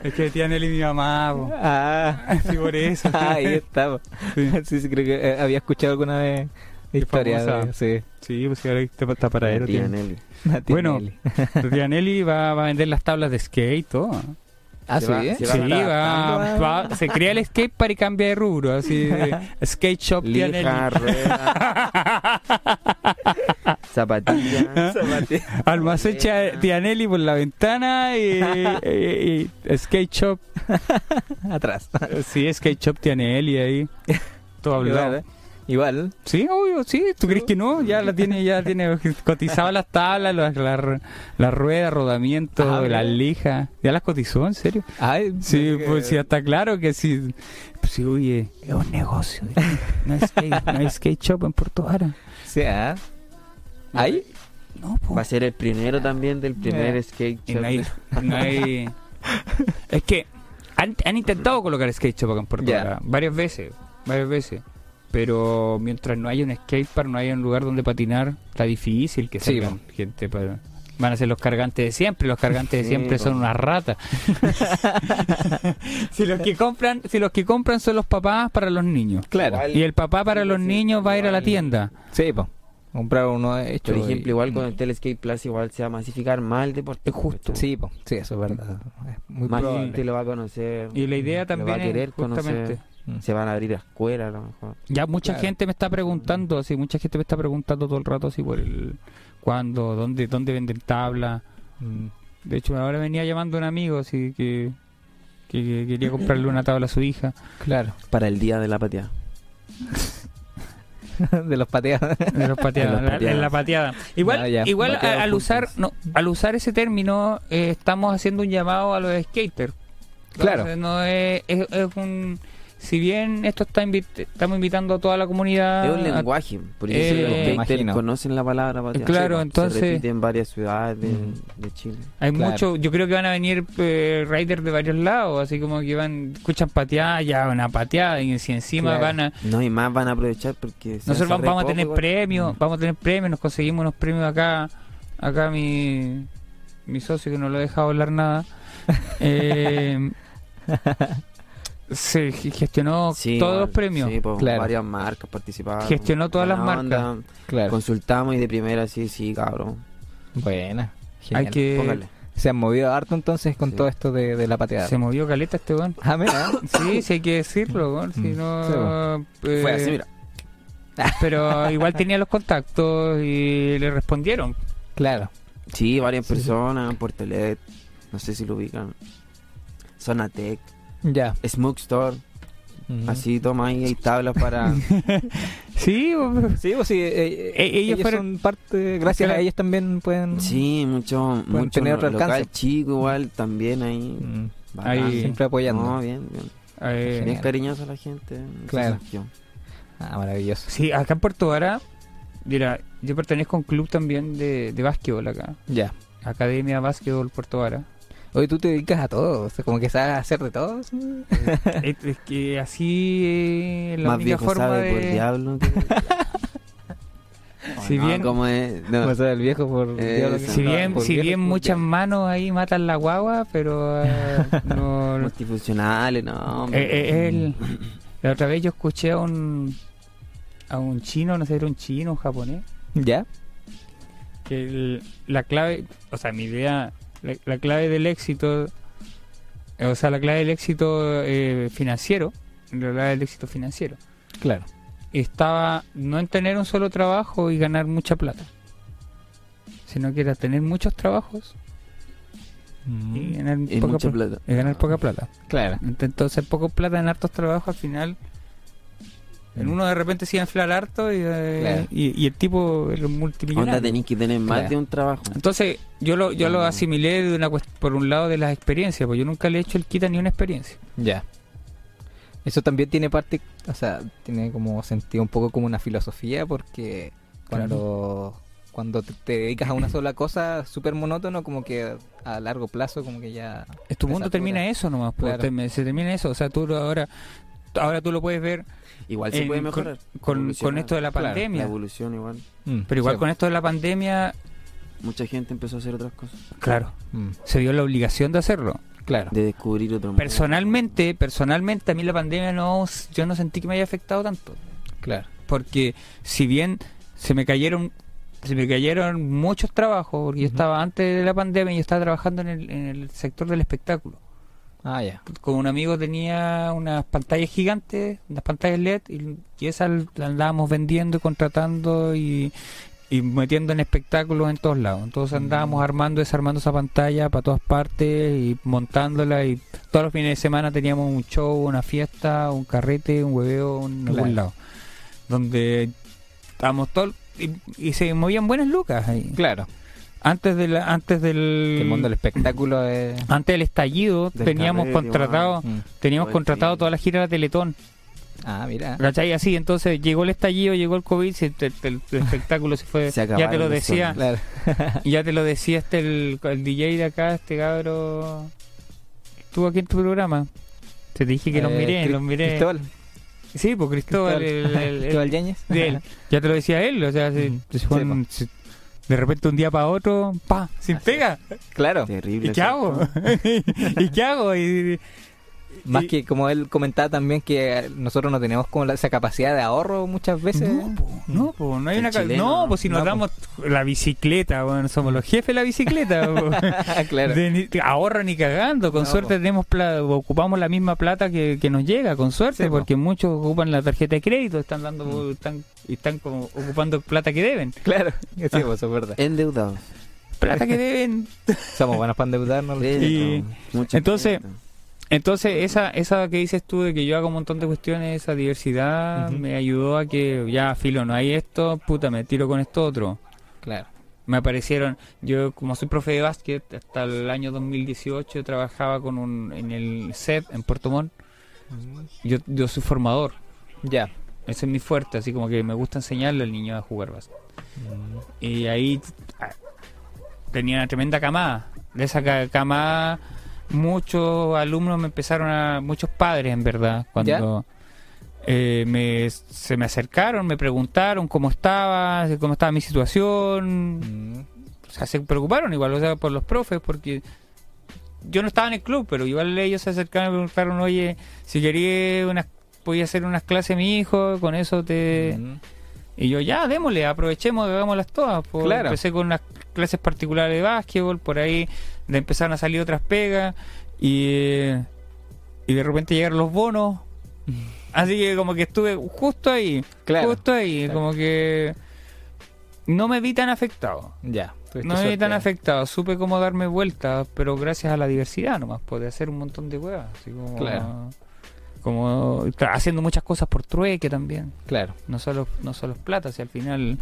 es que tía Nelly mi mamá, po. Ah, Sí, por eso. ahí está. po. Sí. Sí, sí, creo que eh, había escuchado alguna vez historia de sí. Sí, pues ahora está está La paradero. tía tía. Nelly. Tía Bueno, Nelly. Tía Nelly va, va a vender las tablas de skate, todo. Ah, Se sí, va- ¿eh? se Sí, va va, va- se crea el skatepark y cambia de rubro, así de skate shop. Lija, rueda, zapatilla. Almacén Tianelli por la ventana y, y- y skate shop, Atrás. sí, skate shop Tianelli ahí. Todo hablado. Igual. Sí, obvio, sí. ¿Tú crees que no? Ya la tiene, ya tiene cotizado las tablas, las la, la ruedas, rodamiento, Ah, las lijas. ¿Ya las cotizó, en serio? Ay, Sí, que- pues sí, está claro que sí. Pues sí, oye, es un negocio. ¿eh? No hay skate, no hay skate shop en Puerto Vara. Sí, ¿ah? ¿Ahí? No, po. Va a ser el primero también del primer Eh. skate shop. no hay, no hay- Es que han, han intentado colocar skate shop acá en Puerto. Vara varias veces, varias veces. Pero mientras no haya un skatepark, no haya un lugar donde patinar, está difícil que Sí, salgan gente para... Van a ser los cargantes de siempre, los cargantes de Sí, siempre son po. unas ratas. si los que compran, si los que compran son los papás para los niños. Claro. Igual- Y el papá para los Sí, niños va a ir a la tienda. Sí, pues. Comprar uno hecho. Por ejemplo, y- igual con el Teleskate Plus igual se va a masificar más el deporte. Es justo. Sí, pues. Sí, eso es verdad. Es muy Más probable. gente lo va a conocer. Y la idea lo va a también querer es justamente... conocer. Mm. Se van a abrir escuelas a lo mejor. Ya mucha Claro. gente me está preguntando, así, mucha gente me está preguntando todo el rato así por el cuándo, dónde, dónde venden tabla. Mm. De hecho, ahora venía llamando un amigo así que, que, que quería comprarle una tabla a su hija. Claro. Para el día de la pateada. de los pateados. De los pateadas, De los la- pateadas. en la pateada. Igual, ya. igual Pateados a- al usar, no, al usar ese término eh, estamos haciendo un llamado a los skaters. Claro. Entonces, no es, es- es un si bien esto está invi- estamos invitando a toda la comunidad Es un a- lenguaje. Por Ah, eh, eso los imagino. conocen la palabra pateada. Claro, Se entonces- repite en varias ciudades de, Mm. de Chile. Hay Claro. mucho, yo creo que van a venir eh, riders de varios lados, así como que van, escuchan pateada, ya una pateada, y si encima Claro. van a... No, y más van a aprovechar porque... se Nosotros vamos, a tener igual. premios, Mm. vamos a tener premios, nos conseguimos unos premios acá, acá mi, mi socio que no lo deja hablar nada, eh, se gestionó Sí, todos igual, los premios, Sí, pues, Claro. varias marcas participaron. Gestionó todas las marcas. onda, Claro. Consultamos y de primera sí, sí, cabrón. Buena. hay Genial. que... Póngale. Se han movido harto entonces con Sí. todo esto de, de la pateada. Se movió caleta este weón. Ah, mira. Sí, sí hay que decirlo, weón, si Mm. no... Fue eh, así, mira. pero igual tenía los contactos y le respondieron. Claro. Sí, varias personas, Portelet, no sé si lo ubican. Sonatec, Ya. Smoke Store, así toma ahí, hay tablas para... Sí, Sí, pues sí. eh, Eh, ellos ellos fueron- son parte. Gracias Claro. a ellos también pueden. Sí, mucho, Pueden mucho tener otro local alcance. chico igual, también ahí. Mm. Ahí- Siempre apoyando. No, bien, bien. Genial. Bien cariñosa la gente. Claro. Ah, maravilloso. Sí, acá en Puerto Vara, mira, yo pertenezco a un club también de, de básquetbol acá. Ya. Academia Básquetbol Puerto Vara. Hoy tú te dedicas a todo. O sea, como que sabes hacer de todo. ¿sí? es, es que así eh, la Más única viejo forma sabe por de... diablo. que- Si no, bien- el viejo por. Eh, diablo Si bien, si bien muchas manos ahí matan la guagua, pero eh, no... Multifuncionales, no. Eh, eh, el- la otra vez yo escuché a un a un chino, no sé, era un chino, un japonés, Ya. que el- la clave, o sea, mi idea, la, la clave del éxito, o sea, la clave del éxito eh, financiero, la clave del éxito financiero, Claro. estaba no en tener un solo trabajo y ganar mucha plata, sino que era tener muchos trabajos y ganar, Y poca, mucha plata. y ganar poca plata. Claro. Entonces, poco plata en hartos trabajos, al final, en uno de repente se iba a inflar harto y, eh, Claro. y, y el tipo era un multimillonario. Onda tenéis que tener más Claro. de un trabajo. Entonces, yo lo, yo lo Ah. asimilé de una por un lado de las experiencias, porque yo nunca le he hecho el quita ni una experiencia. Ya. Eso también tiene parte, o sea, tiene como sentido un poco como una filosofía porque cuando cuando te, te dedicas a una sola cosa súper monótono, como que a largo plazo como que ya... Es tu te mundo satura. termina eso nomás, pues, Claro. te- se termina eso. O sea, tú ahora, ahora tú lo puedes ver Igual se en- puede mejorar. con, con esto de la Claro, la La pandemia. evolución igual. Mm, Pero igual sí, con esto de la pandemia, Mucha gente empezó a hacer otras cosas. claro, mm, se vio la obligación de hacerlo. claro. De descubrir otro mundo. Personalmente, personalmente a mí la pandemia no, yo no sentí que me haya afectado tanto, Claro. porque si bien se me cayeron, se me cayeron muchos trabajos, porque yo estaba antes de la pandemia, yo estaba trabajando en el, en el sector del espectáculo, Ah, ya. Con un amigo tenía unas pantallas gigantes, unas pantallas LED, y, y esas las andábamos vendiendo y contratando y, y metiendo en espectáculos en todos lados. Entonces andábamos armando y desarmando esa pantalla para todas partes y montándola y todos los fines de semana teníamos un show, una fiesta, un carrete, un hueveo en Claro. algún lado. Donde estábamos todos y, y se movían buenas lucas ahí. Claro. Antes de la, antes del el mundo del espectáculo es... antes del estallido Del teníamos carrete, contratado teníamos el contratado toda la gira de Teletón. Ah, mira. ¿Cachai? Así, entonces llegó el estallido, llegó el COVID, te- el, espectáculo se fue. Se ya te lo los decía, Claro. ya te lo decía este el, el DJ de acá, este cabro. Estuvo aquí en tu programa. Te dije que los Eh, miré, Cri- los miré. Cristóbal. Sí, pues Cristóbal, el- el- el- Cristóbal Yáñez. de. Ya te lo decía él, o sea, se- se fue Sí, se- de repente un día para otro, pa, sin pega. Claro. Terrible. ¿Y qué hago? ¿Y qué hago? Y, Más y- que como él comentaba también que nosotros no tenemos como la- esa capacidad de ahorro muchas veces. No, po, no, po, no hay El una chileno, No, ¿no? pues si nos No, po. damos la bicicleta, bueno, somos los jefes de la bicicleta. claro. De ni- ahorra ni cagando, con No, suerte po. tenemos pla- ocupamos la misma plata que, que nos llega, con suerte, Sí, po. porque muchos ocupan la tarjeta de crédito, están dando, Mm. están, y están como ocupando plata que deben. Claro. Sí, eso es verdad. Endeudados. Plata que deben. Somos buenos para endeudarnos. Y- entonces-. Entonces, esa, esa que dices tú de que yo hago un montón de cuestiones, esa diversidad, me ayudó a que ya, filo, no hay esto, puta, me tiro con esto otro. Claro. me aparecieron, yo como soy profe de básquet, hasta el año 2018 trabajaba con un, en el CEP en Puerto Montt, yo, yo soy formador, Ya. ese es mi fuerte, así como que me gusta enseñarle al niño a jugar básquet. Y ahí ah, tenía una tremenda camada, de esa ca- camada muchos alumnos me empezaron a, muchos padres en verdad, cuando... eh, me, se me acercaron, me preguntaron cómo estaba, cómo estaba mi situación, Mm. o sea, se preocuparon igual, o sea, por los profes, porque yo no estaba en el club, pero igual ellos se acercaron y me preguntaron, oye, si quería unas, podía hacer unas clases mi hijo, con eso te... Mm. Y yo, ya, démosle, aprovechemos, hagámoslas todas. pues. Claro. Empecé con unas clases particulares de básquetbol, por ahí le empezaron a salir otras pegas, y, y de repente llegaron los bonos. Así que como que estuve justo ahí, Claro. justo ahí, Claro. como que no me vi tan afectado. Ya. No me vi tan afectado, supe cómo darme vuelta, pero gracias a la diversidad nomás, pude hacer un montón de huevas, así como, Claro. como haciendo muchas cosas por trueque también, Claro. no solo no solo es plata, si al final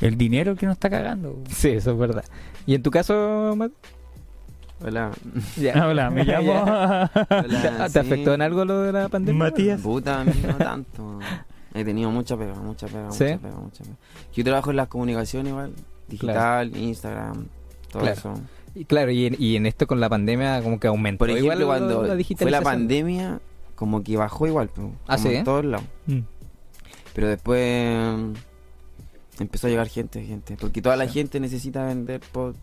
el dinero que nos está cagando. Sí, eso es verdad. ¿Y en tu caso, Matt? Hola. Ya. Hola, me llamo Hola, ¿Te sí. afectó en algo lo de la pandemia? Matías. Puta, a mí no tanto. He tenido mucha pega, mucha pega, ¿Sí? mucha pega, mucha pega. Yo trabajo en las comunicaciones igual, digital, Instagram, todo Claro. eso. Y claro, y en, y en esto con la pandemia como que aumentó Por ejemplo, igual cuando la fue la pandemia, como que bajó igual, pues, Ah, como ¿sí? en todos lados. Mm. Pero después mm, empezó a llegar gente, gente, porque toda la Sí. gente necesita vender por,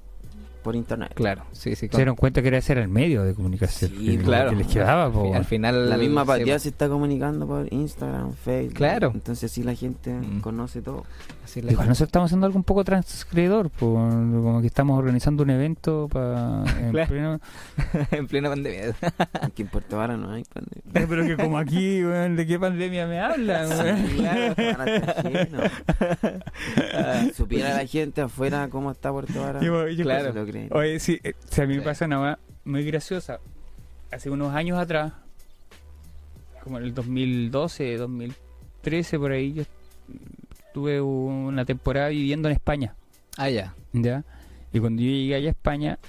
por internet. Claro, sí, sí. Se dieron cuenta que era ese era el medio de comunicación Sí, que, claro. que les quedaba. po. Al final La misma sí, po. se está comunicando por Instagram, Facebook. Claro. Entonces sí la gente Mm. conoce todo. Así la Igual gente- nosotros estamos haciendo algo un poco transgredor, po, como que estamos organizando un evento para Claro. en plena pandemia. Aquí en Puerto Vara no hay pandemia. Pero que como aquí, weón, ¿de qué pandemia me hablan? weón? Claro, lleno. Supiera la gente afuera cómo está Puerto Vara. Yo- yo- Claro. Oye, sí, eh, sí, a mí me pasa una weá muy graciosa. Hace unos años atrás, como en el 2012, 2013, por ahí, yo tuve una temporada viviendo en España. Ah, ya. ¿Ya? Y cuando yo llegué allá a España,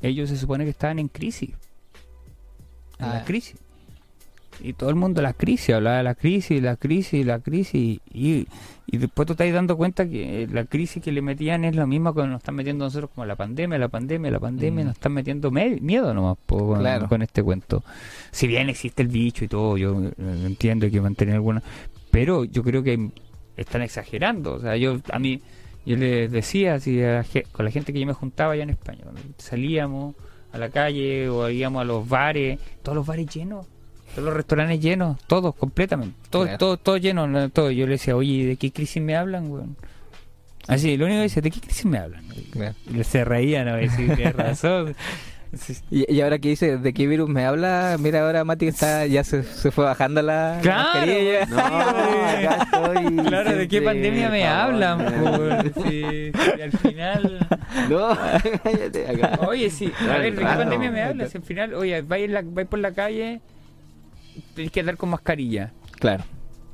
ellos se supone que estaban en crisis. En Ah. la crisis. Y todo el mundo la crisis, hablaba de la crisis, la crisis, la crisis. Y, y después tú estás dando cuenta que la crisis que le metían es lo mismo que nos están metiendo nosotros como la pandemia, la pandemia, la pandemia. Mm. Nos están metiendo me- miedo nomás po, con, Claro. con este cuento. Si bien existe el bicho y todo, yo eh, entiendo que hay que mantener alguna... Pero yo creo que están exagerando. O sea, yo a mí yo les decía así a la con la gente que yo me juntaba allá en España, cuando salíamos a la calle o íbamos a los bares, todos los bares llenos, todos los restaurantes llenos, todos completamente, todos, Claro. todos, todos llenos, no, todo. Yo le decía, oye, ¿de qué crisis me hablan, weón? Así, lo único que dice, ¿de qué crisis me hablan? Claro. Y se reían a decir, tienes razón. Sí. Y, y ahora que dice de qué virus me habla, mira ahora Mati está, ya se, se fue bajando la Claro. mascarilla. No, acá estoy. Claro, ¿de qué pandemia me favor. hablan? Sí, sí, al final... No, cállate acá. Oye, sí, a ver, ¿de qué pandemia me hablas? Al final, oye, vais, la- vais por la calle, tenés que andar con mascarilla. Claro.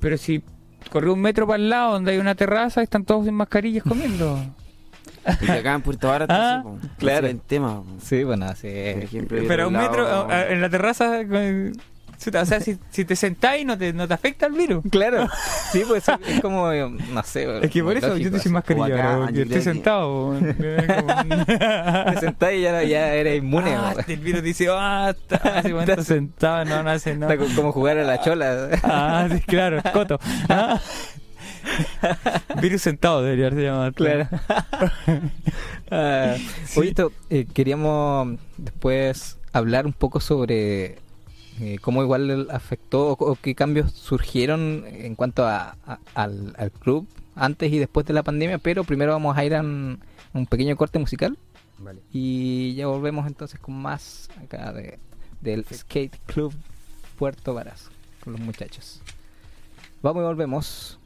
Pero si corre un metro para el lado donde hay una terraza, están todos sin mascarillas comiendo. Porque acá en Puerto Vara está Ah, po. claro. El tema. po. Sí, bueno, sí. Por ejemplo, y Pero a un metro, lado- a- a- en la terraza, con- chuta, o sea, si, si te sentáis no te, no te afecta el virus. Claro. Sí, pues es como, no sé. Es que por eso yo estoy sin mascarilla, acá, yo estoy sentado. Te sentás y ya, ya eres inmune. Ah, el virus dice, ah, está, Estás- sentado, no, no hace nada. Está co- como jugar a la chola. Ah, sí, claro, coto. Ah. Virus sentado debería haberse llamado. Claro. Ah, Sí. Oye, esto, eh, queríamos después hablar un poco sobre eh, cómo igual afectó o, o qué cambios surgieron en cuanto a, a- al, al club antes y después de la pandemia, pero primero vamos a ir a un, un pequeño corte musical Vale. y ya volvemos entonces con más acá de, del Skate Club Puerto Varas con los muchachos. Vamos y volvemos.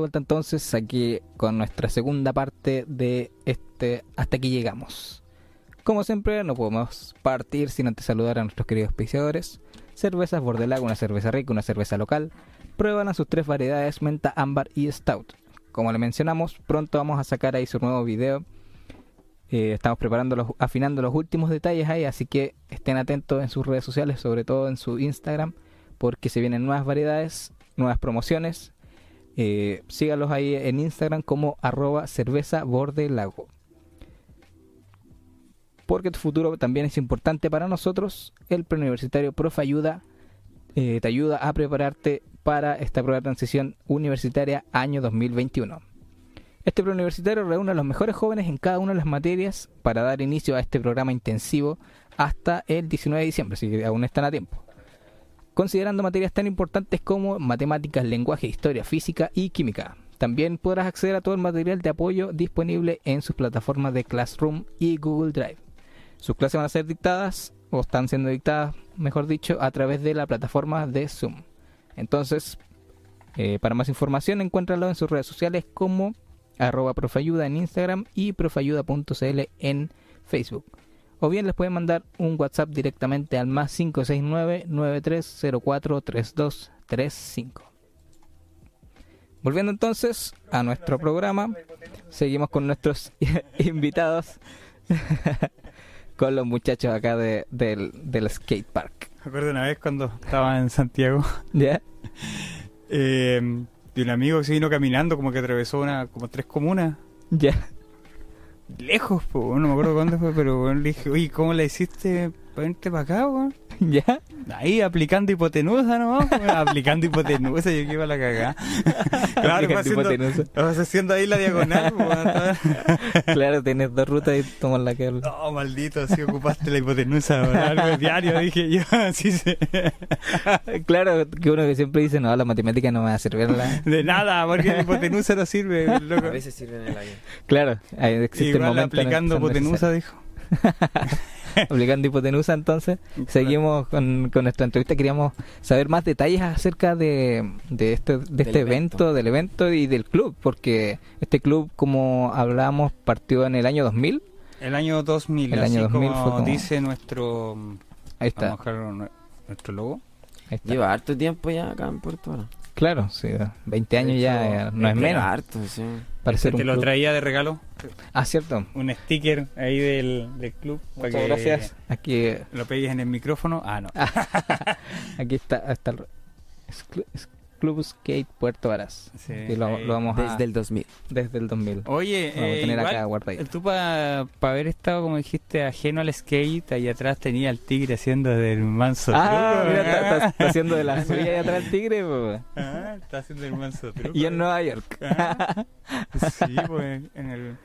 Vuelta entonces aquí con nuestra segunda parte de este Hasta aquí llegamos. Como siempre, no podemos partir sin antes saludar a nuestros queridos auspiciadores. Cervezas Bordelago, una cerveza rica, una cerveza local. Prueban sus tres variedades, menta, ámbar y stout. Como le mencionamos, pronto vamos a sacar ahí su nuevo video. Eh, estamos preparando los, afinando los últimos detalles ahí, así que estén atentos en sus redes sociales, sobre todo en su Instagram, porque se vienen nuevas variedades, nuevas promociones. Eh, sígalos ahí en Instagram como arroba cerveza bordelago. Porque tu futuro también es importante para nosotros. El preuniversitario Profe Ayuda eh, te ayuda a prepararte para esta prueba de transición universitaria año 2021. Este preuniversitario reúne a los mejores jóvenes en cada una de las materias para dar inicio a este programa intensivo hasta el 19 de diciembre, que aún están a tiempo. Considerando materias tan importantes como matemáticas, lenguaje, historia, física y química. También podrás acceder a todo el material de apoyo disponible en sus plataformas de Classroom y Google Drive. Sus clases van a ser dictadas, o están siendo dictadas, mejor dicho, a través de la plataforma de Zoom. Entonces, eh, para más información, encuéntralo en sus redes sociales como arroba profayuda en Instagram y profayuda.cl en Facebook. O bien les pueden mandar un WhatsApp directamente al más 569-9304-3235. Volviendo entonces a nuestro programa, seguimos con nuestros invitados, con los muchachos acá de- del, del skate park. Me acuerdo una vez cuando estaba en Santiago ¿Ya? eh, y un amigo que se vino caminando como que atravesó una como tres comunas ¿Ya? Lejos, po, no me acuerdo cuándo fue, pero bueno, le dije, oye, ¿cómo la hiciste venirte para acá, weón? ¿Ya? Ahí aplicando hipotenusa nomás, aplicando hipotenusa, yo que iba a la cagada. claro, fue haciendo, vas haciendo ahí la diagonal, weón. Claro, tienes dos rutas y tomas la que... No, maldito, así ocupaste la hipotenusa, weón, algo de diario, dije yo, así se... Claro, que uno que siempre dice, no, la matemática no me va a servir la... De nada, porque la hipotenusa no sirve, A loco. veces sirve en el avión. Claro, ahí existe Igual el aplicando hipotenusa, dijo. Aplicando hipotenusa, entonces, seguimos con, con nuestra entrevista. Queríamos saber más detalles acerca de, de este, de Del este evento, evento. del evento y del club, porque este club, como hablábamos, partió en el año 2000. El año 2000, El así año 2000 como, fue como- dice nuestro... Ahí está. Vamos a dejar nuestro logo. ahí está. Lleva harto tiempo ya acá en Puerto Vara. Claro, sí, 20 años ya eh, no es menos. harto, sí. Para ser Te un lo club. traía de regalo. Ah, cierto. Un sticker ahí del, del club. para Muchas que gracias. Aquí, Lo pegues en el micrófono. Ah, no. aquí está, está el- es cl- es- Club Skate Puerto Varas. Sí, Y lo, lo vamos a... Desde el 2000. desde el 2000. Oye, Vamos a eh, tener igual, acá guardadito. tú para haber estado, como dijiste, ajeno al skate, ahí atrás tenía al tigre haciendo del manso Ah, truco, mira, ¿eh? está, haciendo de la suya ahí atrás el tigre, po. Ah, está haciendo el manso truco. Y en Nueva York. Ah, sí, pues, en el...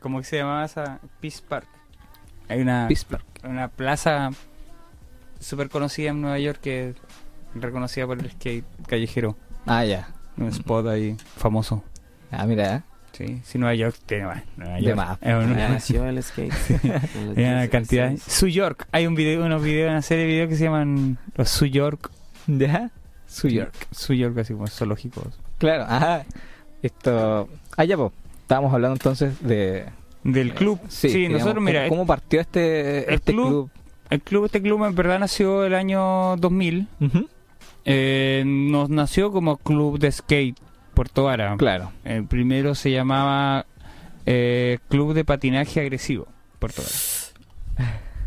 ¿Cómo que se llamaba esa? Peace Park. Hay una, Peace Park. una plaza súper conocida en Nueva York que reconocida por el skate callejero. Ah, ya. Un spot ahí famoso. Ah, mira. ¿eh? Sí, sí, Nueva York tiene más. Nueva De York. más. Un- Ya nació el skate. Hay una 16. cantidad. Su York. Hay un video, unos videos, una serie de videos que se llaman los Su York. ¿Ya? Su York. Su York, así como zoológicos. Claro, ajá. Esto... Ah, ya, pues. Estábamos hablando entonces de... Del club. Sí, Sí, digamos, nosotros, ¿cómo- mira, ¿Cómo partió este, el este club- club? el club, este club en verdad nació el año 2000. Ujú. Eh, nos nació como Club de Skate Puerto Vara. Claro. El primero se llamaba eh, Club de Patinaje Agresivo Puerto Vara.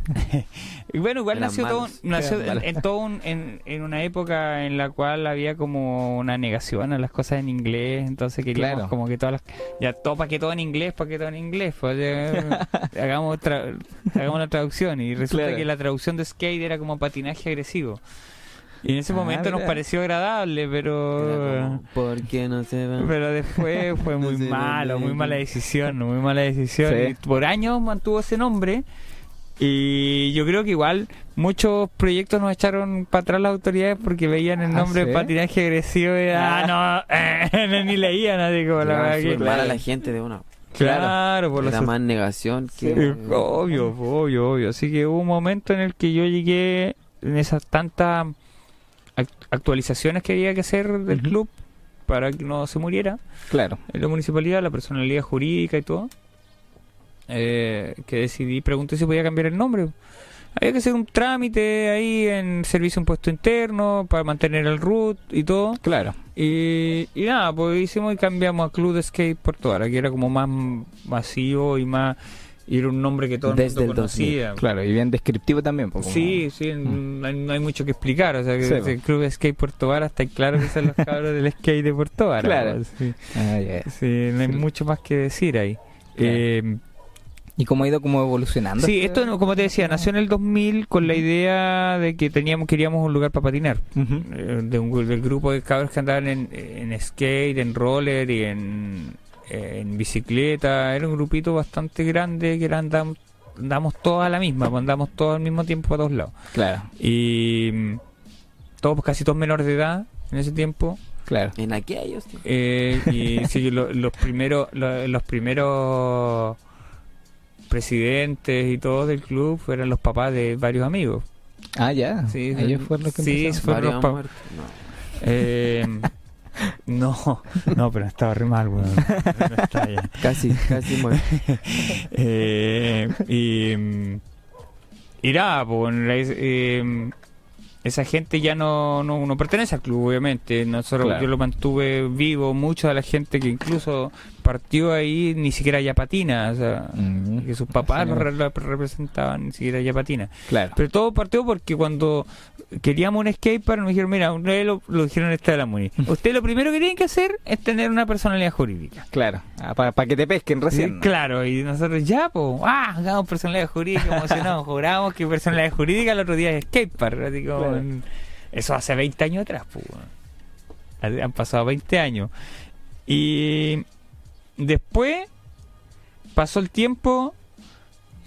y bueno, igual nació, todo, nació en, todo un- en, en una época en la cual había como una negación a las cosas en inglés, entonces queríamos Claro. como que todas las... Ya, todo para que todo en inglés, para que todo en inglés, pues ya, hagamos, tra- hagamos la traducción y resulta Claro. que la traducción de skate era como patinaje agresivo. Y en ese Ah, momento nos pareció agradable, pero... ¿Por qué no se van? Pero después fue muy No malo, muy mala decisión, muy mala decisión. Sí. Por años mantuvo ese nombre. Y yo creo que igual muchos proyectos nos echaron para atrás las autoridades porque veían el Ah, nombre ¿sí? de patinaje agresivo y ah, no, ni leían así como la Llegaban verdad que- la gente de una. Claro, por los Era más negación que... Eh, obvio, obvio, obvio. Así que hubo un momento en el que yo llegué en esas tantas actualizaciones que había que hacer del club para que no se muriera Claro. en la municipalidad, la personalidad jurídica y todo, eh, que decidí, pregunté si podía cambiar el nombre. Había que hacer un trámite ahí en servicio de impuesto interno para mantener el root y todo. Claro. Y, y nada, pues hicimos y cambiamos a Club de Skate Puerto Vara, que era como más masivo y más. Y era un nombre que todo el Desde mundo el conocía. Claro, y bien descriptivo también. pues, como- Sí, sí, Mm. no, hay, no hay mucho que explicar. O sea, que Sí, el pues. Club de Skate Puerto Vara está claro que son los cabros del skate de Puerto Vara. Claro. pues, sí. Ah, ya. Sí, no hay Sí. mucho más que decir ahí. Claro. Eh, ¿Y cómo ha ido como evolucionando? sí, este- esto, no- como te decía, nació en el 2000 con la idea de que teníamos queríamos un lugar para patinar. Ujú. Eh, de un, del grupo de cabros que andaban en, en skate, en roller y en, en bicicleta. Era un grupito bastante grande que era andamos, andamos todos a la misma, pues andamos todos al mismo tiempo para todos lados. Claro, Y mm, todos, casi todos menores de edad en ese tiempo. claro. En aquellos. Eh, y sí, lo- los primeros lo- los primeros presidentes y todos del club eran los papás de varios amigos. Ah, ya. Sí, Ellos fueron los que sí, empezaron. fueron los pa- han muerto. No. Eh, no, no, pero estaba re mal, weón. No está ya. Casi, casi muerto. Eh, y, mm, y nada, pues, eh, esa gente ya no, no, no pertenece al club, obviamente. Nosotros, Claro. Yo lo mantuve vivo. Mucha de la gente que incluso partió ahí ni siquiera ya patina. O sea, que sus papás lo, representaban ni siquiera ya patina. Claro. Pero todo partió porque cuando queríamos un skatepark nos dijeron, mira, ustedes lo, lo dijeron esta de la MUNI. Usted lo primero que tienen que hacer es tener una personalidad jurídica. Claro. para que te pesquen recién. Sí, claro, y nosotros ya, pues, ah, hagamos personalidad jurídica, emocionados, juramos que personalidad jurídica el otro día es skatepark. así como Claro. en- Eso hace 20 años atrás, pues. Han pasado 20 años. Y después pasó el tiempo,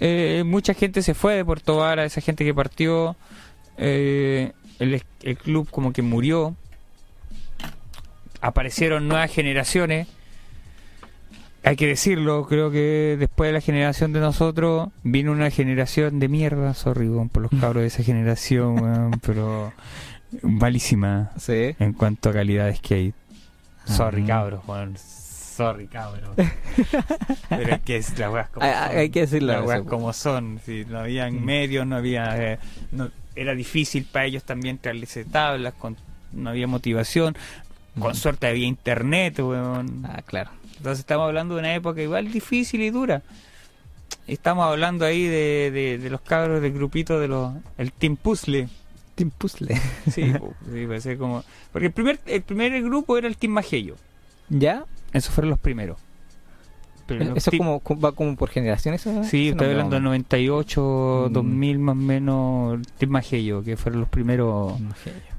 eh, mucha gente se fue de Puerto Vara, esa gente que partió, eh, el, el club como que murió, aparecieron nuevas generaciones, hay que decirlo, creo que después de la generación de nosotros vino una generación de mierda, sorry por los cabros de esa generación, pero malísima Sí. en cuanto a calidad de skate. Sorry Ah. cabros, weón. Sorry pero es que es la weas como Hay, son. hay- que decirlo. Las weas eso. como son, sí, no había Mm. medios, no había... eh, no- era difícil para ellos también traerse tablas, con, no había motivación. Con Mm. suerte había internet, weón. Ah, claro. Entonces estamos hablando de una época igual difícil y dura. Estamos hablando ahí de, de, de los cabros del grupito de los... El Team Puzzle. Team Puzzle. Sí, po, sí, puede ser como... Porque el primer, el primer grupo era el Team Magello. ¿Ya? Esos fueron los primeros. Pero los ¿Eso como, va como por generaciones? Sí, estoy hablando del más 98, Mm. 2000 más o menos, Team Magello, que fueron los primeros...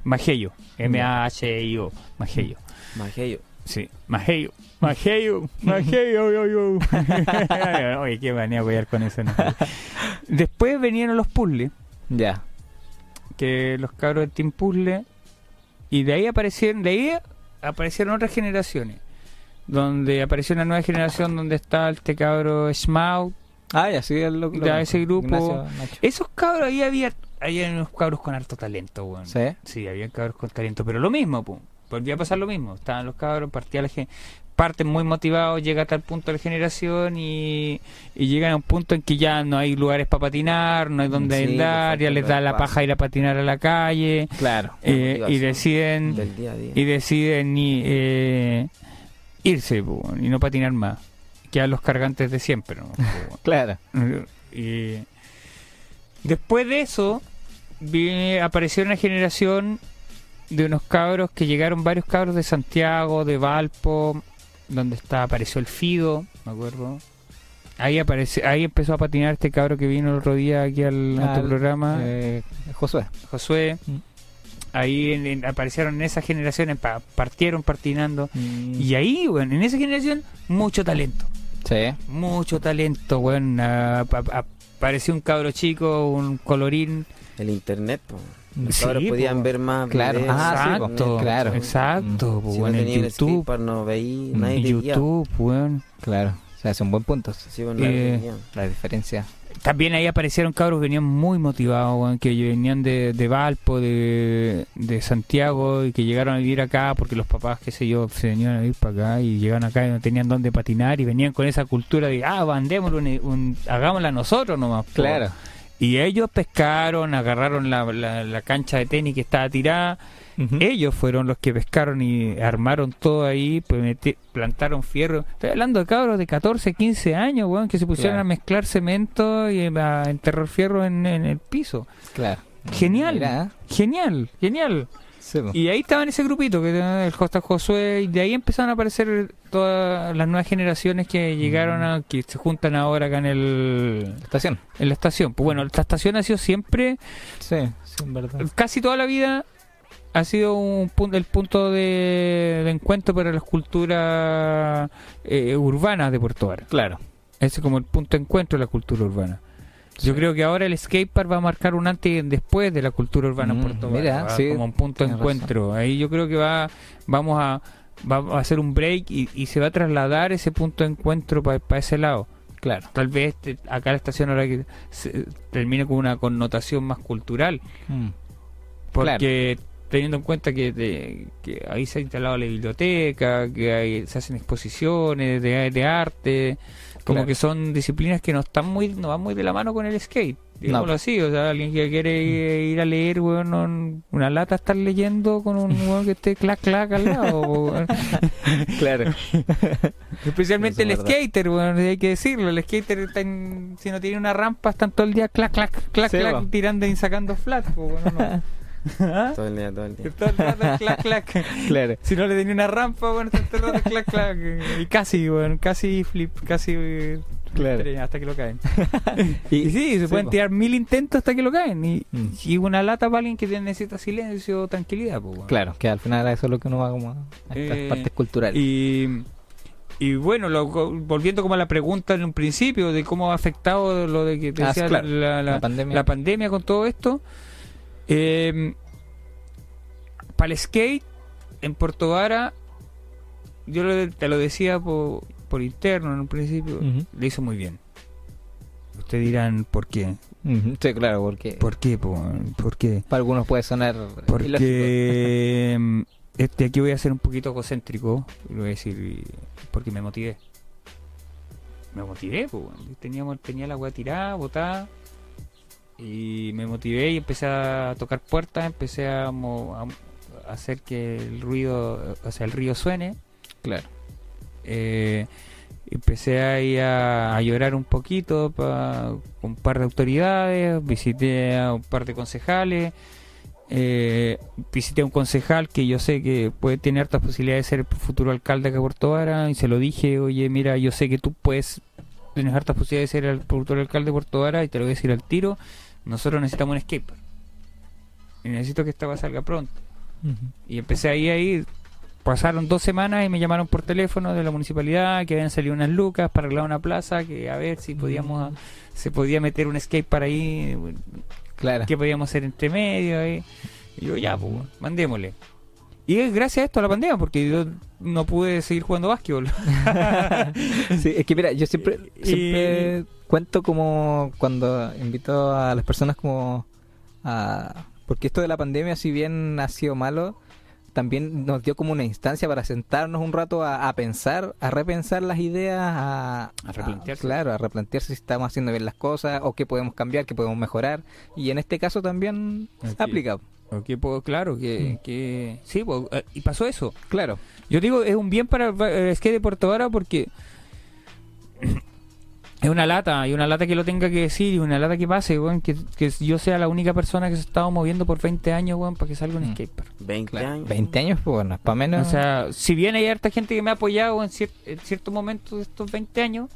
Magello, M-A-H-I-O, Magello. Magello. Sí, Magello, Magello, Magello, yo, yo. Oye, qué manía voy a ir con eso. ¿no? Después venían los puzzles, Ya. que los cabros del Team Puzzle, y de ahí aparecieron, de ahí aparecieron otras generaciones, donde apareció una nueva generación donde está este cabro Smaug, Ah, ya, sí, el Ya, ese grupo-. Esos cabros ahí había, había unos cabros con harto talento, weón. Sí. Sí, había cabros con talento, pero lo mismo, pum. Volvía a pasar lo mismo. Estaban los cabros, partía la gente. Parten muy motivados, llega a tal punto la generación y, y llegan a un punto en que ya no hay lugares para patinar, no hay donde Sí, andar, ya les da la paja. ir a patinar a la calle Claro. La eh, y deciden Del día a día. y deciden y, eh, irse y no patinar más. Quedan los cargantes de siempre. Claro. y después de eso, apareció una generación de unos cabros que llegaron varios cabros de Santiago, de Valpo, donde está, apareció el Fido, me acuerdo. Ahí aparece, ahí empezó a patinar este cabro que vino el otro día aquí al, a tu Al- programa, Eh, Josué. Josué. Mm. Ahí en- en- aparecieron en esas generaciones, pa- partieron patinando. Y ahí, bueno, en esa generación, mucho talento. Sí. Mucho talento, pa- Apareció un cabro chico, un colorín. El internet, po. Los Sí, cabros podían po. ver más Claro. videos, Ah, sí, po. exacto, claro. exacto, Si pues, no en YouTube. skatepark, no veí, Mm, nadie. YouTube, weón. Claro. O sea, es un buen punto. Sí, bueno, te Eh. La diferencia. También ahí aparecieron cabros que venían muy motivados, que venían de, de Valpo, de, de Santiago y que llegaron a vivir acá porque los papás, qué sé yo, se venían a vivir para acá y llegaron acá y no tenían dónde patinar y venían con esa cultura de, ah, mandémoslo, un, un- hagámosla nosotros nomás. po". Claro. Y ellos pescaron, agarraron la, la- la cancha de tenis que estaba tirada. Ellos fueron los que pescaron y armaron todo ahí, pues plantaron fierro. Estoy hablando de cabros de 14, 15 años, weón, que se pusieron Claro. a mezclar cemento y a enterrar fierro en, en el piso. Claro. Genial. Mira, ¿eh? Genial, genial. Sí. Y ahí estaba en ese grupito, que el Costa Josué, y de ahí empezaron a aparecer todas las nuevas generaciones que llegaron a, que se juntan ahora acá en el Estación. en la estación. Pues bueno, esta estación ha sido siempre Sí, sí, en verdad. casi toda la vida ha sido un punto, el punto de, de encuentro para las culturas eh, urbanas de Puerto Vara. Claro. Ese es como el punto de encuentro de la cultura urbana. Yo creo que ahora el skatepark va a marcar un antes y un después de la cultura urbana en Mm, Puerto Vara. sí, como un punto de encuentro. Ahí yo creo que va vamos a va a hacer un break y, y se va a trasladar ese punto de encuentro para ese lado. Claro. Tal vez este- acá la estación ahora que se- termine con una connotación más cultural. Mm. Porque teniendo en cuenta que, de- que ahí se ha instalado la biblioteca, que hay, se hacen exposiciones de, de arte, como Claro. que son disciplinas que no están muy, no van muy de la mano con el skate. Digámoslo No. así, o sea, alguien que quiere ir a leer, weón, una lata estar leyendo con un weón que esté clac clac al lado. Claro. Especialmente el verdad. skater, weón, hay que decirlo, el skater está en- si no tiene una rampa están todo el día clac clac clac Sí, clac tirando y sacando flat, weón, no. ¿Ah? Todo el día, todo el día. Todo el rato clac, clac. Claro. Si no le tenía una rampa, bueno, todo el rato clac, clac. Y casi, bueno, casi flip, casi eh, Claro. hasta que lo caen. Y- Y, sí, se sí, pueden po. tirar mil intentos hasta que lo caen. Y, Mm. y una lata para alguien que necesita silencio tranquilidad, bueno. Claro, que al final eso es lo que uno va como a estas Eh, partes culturales. Y, y bueno, lo- volviendo como a la pregunta en un principio de cómo ha afectado lo de que te Ah, decía claro, la, la- la pandemia. la pandemia con todo esto. Eh, para el skate en Puerto Vara, yo lo- te lo decía por, por interno en un principio, Ujú. le hizo muy bien. Ustedes dirán, ¿por qué? Sí, claro, ¿Por qué? po? ¿Por qué? para algunos puede sonar. Porque mm, este, aquí voy a ser un poquito egocéntrico, lo voy a decir porque me motivé. Me motivé, pues, teníamos, tenía la weá tirada, botada, y me motivé y empecé a tocar puertas, empecé a, mo- a- hacer que el ruido, o sea, el río suene. Claro. Eh, empecé ahí a, a llorar un poquito pa- con un par de autoridades, visité a un par de concejales, Eh, visité a un concejal que yo sé que puede tener hartas posibilidades de ser el futuro alcalde acá de Puerto Vara y se lo dije, oye, mira, yo sé que tú puedes tener hartas posibilidades de ser el futuro alcalde de Puerto Vara y te lo voy a decir al tiro, nosotros necesitamos un skatepark. Y necesito que esta va salga pronto. Y empecé ahí a ir. Pasaron dos semanas y me llamaron por teléfono de la municipalidad que habían salido unas lucas para arreglar una plaza, que a ver si podíamos, se podía meter un skate para ahí, Claro. qué podíamos hacer entre medio. ahí. Y yo, ya, pues, mandémosle. Y es gracias a esto a la pandemia, porque yo no pude seguir jugando básquetbol. Sí, es que mira, yo siempre, Y- siempre cuento como cuando invito a las personas como a... Porque esto de la pandemia, si bien ha sido malo, también nos dio como una instancia para sentarnos un rato a, a pensar, a repensar las ideas, a, A replantearse. claro, a replantearse si estamos haciendo bien las cosas o qué podemos cambiar, qué podemos mejorar. Y en este caso también se aplica. Ok, pues, claro, que, que sí, pues, eh, y pasó eso. Claro. Yo digo, es un bien para el eh, skate de Puerto Vara porque es una lata, y una lata que lo tenga que decir, y una lata que pase, weón, que, que yo sea la única persona que se ha estado moviendo por 20 años, weón, para que salga un Mm. skatepark. 20 Claro. años. 20 años, pues bueno, para menos. O sea, si bien hay harta gente que me ha apoyado en, cier- en ciertos momentos de estos 20 años,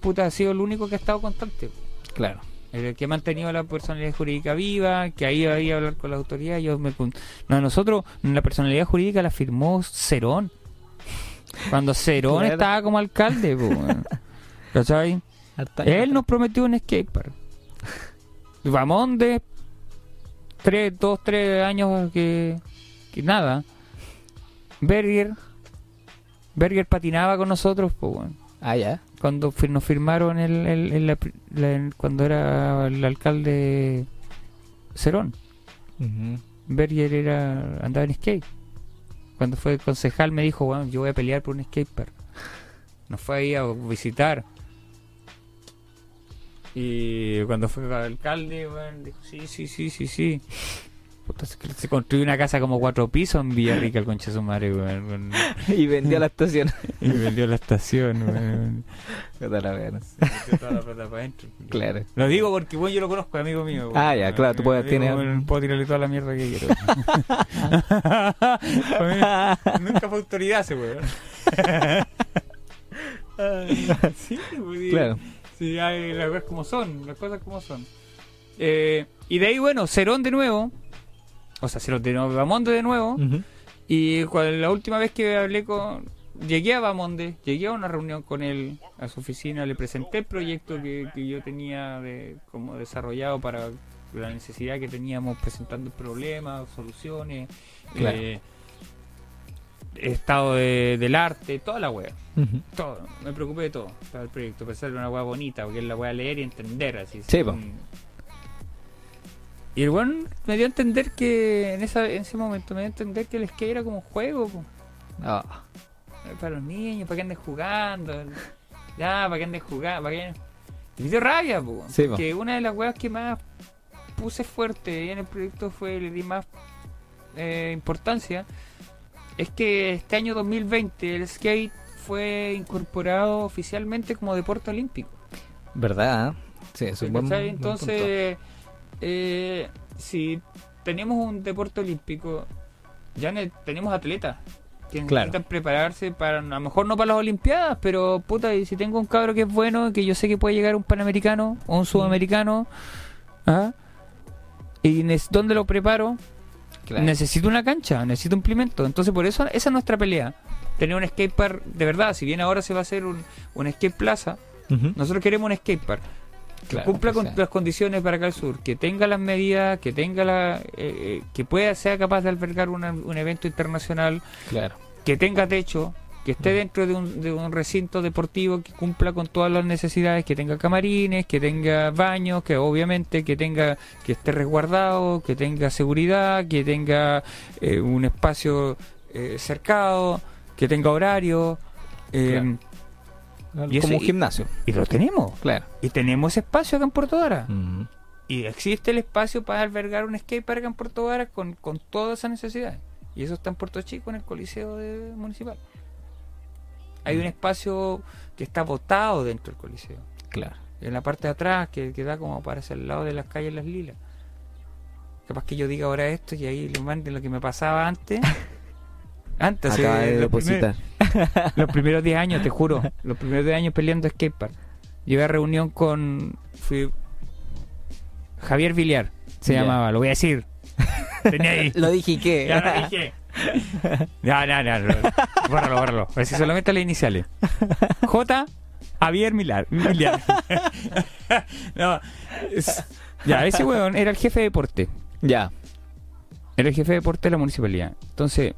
puta, ha sido el único que ha estado constante. claro. El que ha mantenido la personalidad jurídica viva, que ahí iba a hablar con la autoridad. Yo me, no, nosotros, la personalidad jurídica la firmó Cerón. Cuando Cerón Claro. estaba como alcalde, po. ¿cachai? Él nos prometió un skatepark. Vamos de tres, dos, tres años que, que nada. Berger, Berger patinaba con nosotros, pues bueno. Ah, ya. Cuando fir- nos firmaron el, cuando era el alcalde Cerón. Berger era andaba en skate. Cuando fue concejal me dijo, bueno, yo voy a pelear por un skatepark. Nos fue ahí a visitar. Y cuando fue alcalde, bueno, dijo, sí, sí, sí, sí, sí. Se, construyó una casa como cuatro pisos en Villarrica, el concha de su madre, weón, weón. y vendió la estación. Y vendió la estación, weón. Toda la plata para adentro. Claro. Lo digo porque bueno, yo lo conozco, amigo mío. Ah, ya, claro, tú puedes- Digo, tienes- Puedo tirarle toda la mierda que quiero. Nunca fue autoridad ese weón. sí, pues, sí. Claro. Sí, hay las cosas como son, las cosas como son. Eh, y de ahí, bueno, Cerón de nuevo. O sea, Cerón de nuevo, Bamonde de nuevo. Y cuando, la última vez que hablé con... Llegué a Bamonde, llegué a una reunión con él a su oficina, le presenté el proyecto que, que yo tenía de, como desarrollado para la necesidad que teníamos presentando problemas, soluciones, Claro. eh, estado de- del arte, toda la wea. Ujú. Todo, me preocupé de todo para el proyecto, para hacerle una weá bonita, porque es la weá leer y entender así. Sí, po. Y el weón me dio a entender que en, esa, en ese momento me dio a entender que el skate era como un juego, po. Ah, Eh, para los niños, para que anden jugando. Ya, para que anden jugando, para que... Y me dio rabia, po. Sí, po. porque una de las weas que más puse fuerte en el proyecto fue, le di más eh, importancia, es que este año 2020 el skate fue incorporado oficialmente como deporte olímpico. ¿Verdad? Sí, es un buen, ¿cachai? buen Entonces, eh, si tenemos un deporte olímpico, ya ne- tenemos atletas que Claro. necesitan prepararse para, a lo mejor no para las Olimpiadas, pero puta, y si tengo un cabro que es bueno, que yo sé que puede llegar un panamericano o un sudamericano, ¿ah? ¿y dónde lo preparo? Claro. Necesito una cancha, necesito un implemento. Entonces, por eso, esa es nuestra pelea. Tener un skatepark de verdad. Si bien ahora se va a hacer un, un skate plaza, nosotros queremos un skatepark que Claro, cumpla con sea. las condiciones para acá al sur, que tenga las medidas, que tenga la, eh, eh, que pueda sea capaz de albergar una- un evento internacional, Claro. que tenga techo, que esté dentro de un, de un recinto deportivo que cumpla con todas las necesidades, que tenga camarines, que tenga baños, que obviamente que tenga que esté resguardado, que tenga seguridad, que tenga eh, un espacio eh, cercado, que tenga horario. eh, Y Como un gimnasio. Y lo tenemos. Claro. Y tenemos espacio acá en Puerto Vara. Ujú. Y existe el espacio para albergar un skatepark acá en Puerto Vara con, con todas esas necesidades. Y eso está en Puerto Chico, en el Coliseo de- Municipal. Hay un espacio que está botado dentro del Coliseo. Claro. En la parte de atrás, que, que da como para hacia el lado de las calles Las Lilas. capaz que yo diga ahora esto y ahí le manden lo que me pasaba antes. Antes, Acaba eh, de los, primeros, depositar. los primeros 10 años, te juro. Los primeros 10 años peleando skatepark. Llegué a reunión con. Fui. Javier Villar se llamaba, lo voy a decir. Tenía ahí. Lo dije que. Ya lo dije. No, no, no. no. Bórralo, bórralo. Voy a decir solamente las iniciales. J. Javier Milar. Miliar. no. es- Ya, ese weón era el jefe de deporte. Ya. Era el jefe de deporte de la municipalidad. Entonces,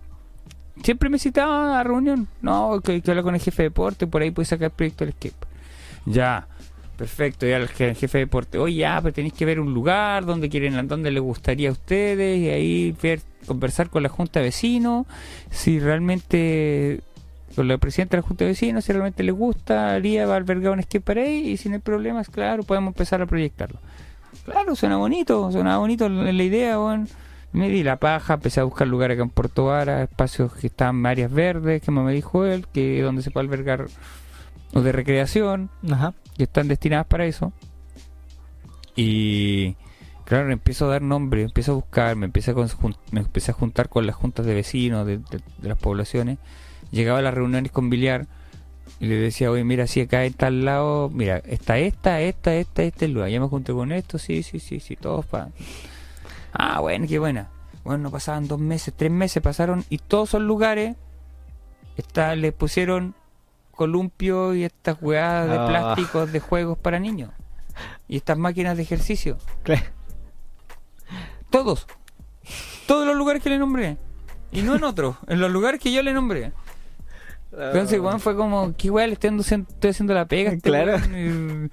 siempre me citaba a reunión. No, que, que habla con el jefe de deporte, por ahí puede sacar el proyecto del escape. Ya, perfecto. Ya el, je- el jefe de deporte, oye, ya, pero tenéis que ver un lugar donde quieren, donde les gustaría a ustedes, y ahí ver, conversar con la junta de vecinos, si realmente con la presidenta de la junta de vecinos, si realmente les gustaría va a albergar un escape para ahí, y si no hay problemas, claro, podemos empezar a proyectarlo. Claro, suena bonito, suena bonito la, idea, weón. Me di la paja, empecé a buscar lugares acá en Puerto Vara, espacios que están en áreas verdes, que me dijo él, que donde se puede albergar, o de recreación, Ajá. que están destinadas para eso. Y claro, empiezo a dar nombre, empiezo a buscar, me empecé a, me empecé a juntar con las juntas de vecinos de, de- de las poblaciones. Llegaba a las reuniones con Biliar y le decía, oye, mira, si acá está al lado, mira, está esta, esta, esta, este lugar. Ya me junté con esto, sí, sí, sí, sí, todos para. Ah, bueno, qué buena. Bueno, no pasaban dos meses, tres meses pasaron y todos esos lugares está, le pusieron columpio y estas hueadas de Ah. plásticos de juegos para niños. Y estas máquinas de ejercicio. Claro. Todos. Todos los lugares que le nombré. Y no en otros, en los lugares que yo le nombré. Entonces, weón, fue como, qué weá, le estoy, haciendo- estoy haciendo la pega. este Claro. weón?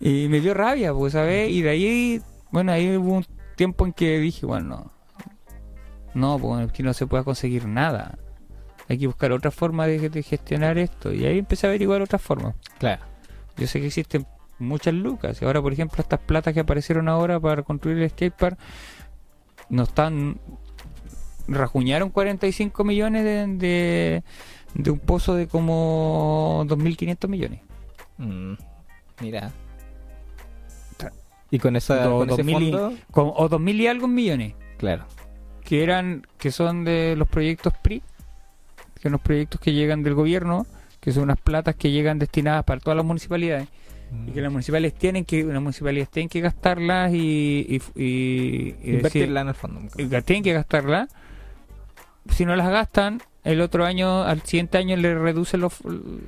Y, y me dio rabia, pues, ¿sabes? Y de ahí, bueno, ahí hubo un tiempo en que dije, bueno, no. No, pues aquí no se puede conseguir nada. Hay que buscar otra forma de, de gestionar esto. Y ahí empecé a averiguar otras formas. Claro. Yo sé que existen muchas lucas. Y ahora, por ejemplo, estas platas que aparecieron ahora para construir el skatepark no están. Rajuñaron 45 millones de, de, de un pozo de como 2.500 millones. Mm, Mira. Y con, esa, Do- con ese 2000 y- Con- o 2.000 y algo millones. claro. Que eran que son de los proyectos PRI. Que son los proyectos que llegan del gobierno. Que son unas platas que llegan destinadas para todas las municipalidades. y que las municipalidades tienen que las municipalidades tienen que gastarlas y, y, y- y decir- Invertirla en el fondo. tienen que gastarlas si no las gastan el otro año al siguiente año le reducen los,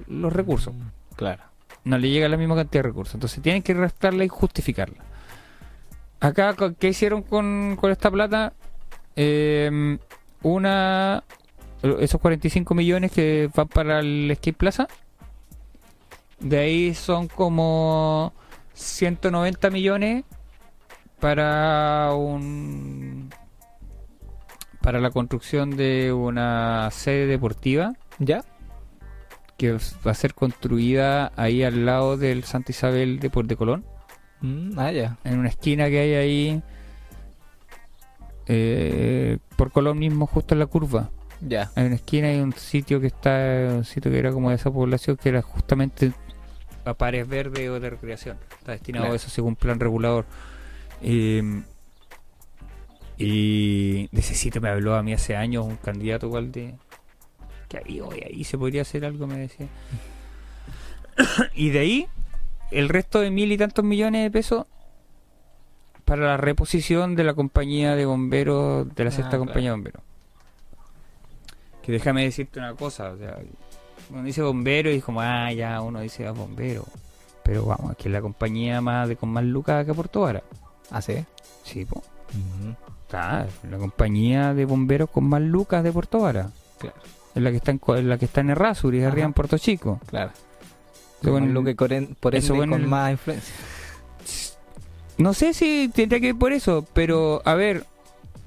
los recursos Claro. no le llega la misma cantidad de recursos entonces tienen que gastarla y justificarla acá ¿qué hicieron con, con esta plata? Eh, una esos 45 millones que van para el Skate Plaza de ahí son como 190 millones para un para la construcción de una sede deportiva ¿Ya? que va a ser construida ahí al lado del Santa Isabel de Puerto de Colón Mm, ah, ya. en una esquina que hay ahí eh, por Colón mismo justo en la curva Ya. hay una esquina y un sitio que está un sitio que era como de esa población que era justamente a pares verdes o de recreación está destinado Claro. a eso según plan regulador Eh, y de ese sitio me habló a mí hace años un candidato igual de que ahí hoy ahí se podría hacer algo me decía y de ahí el resto de mil y tantos millones de pesos para la reposición de la compañía de bomberos de la Ah, sexta claro. compañía de bomberos que déjame decirte una cosa, o sea, uno dice bombero y es como, ah, ya, uno dice ah, bombero. Pero vamos, aquí es la compañía más de con más lucas acá por Vara. ¿Ah, sí? Sí, po. Está, es la compañía de bomberos con más lucas de Puerto Vara. Claro. Es la que está en, la que está en Errázuriz, arriba en Puerto Chico. Claro. Coren- por eso con el- más influencia. No sé si tendría que ir por eso, pero a ver,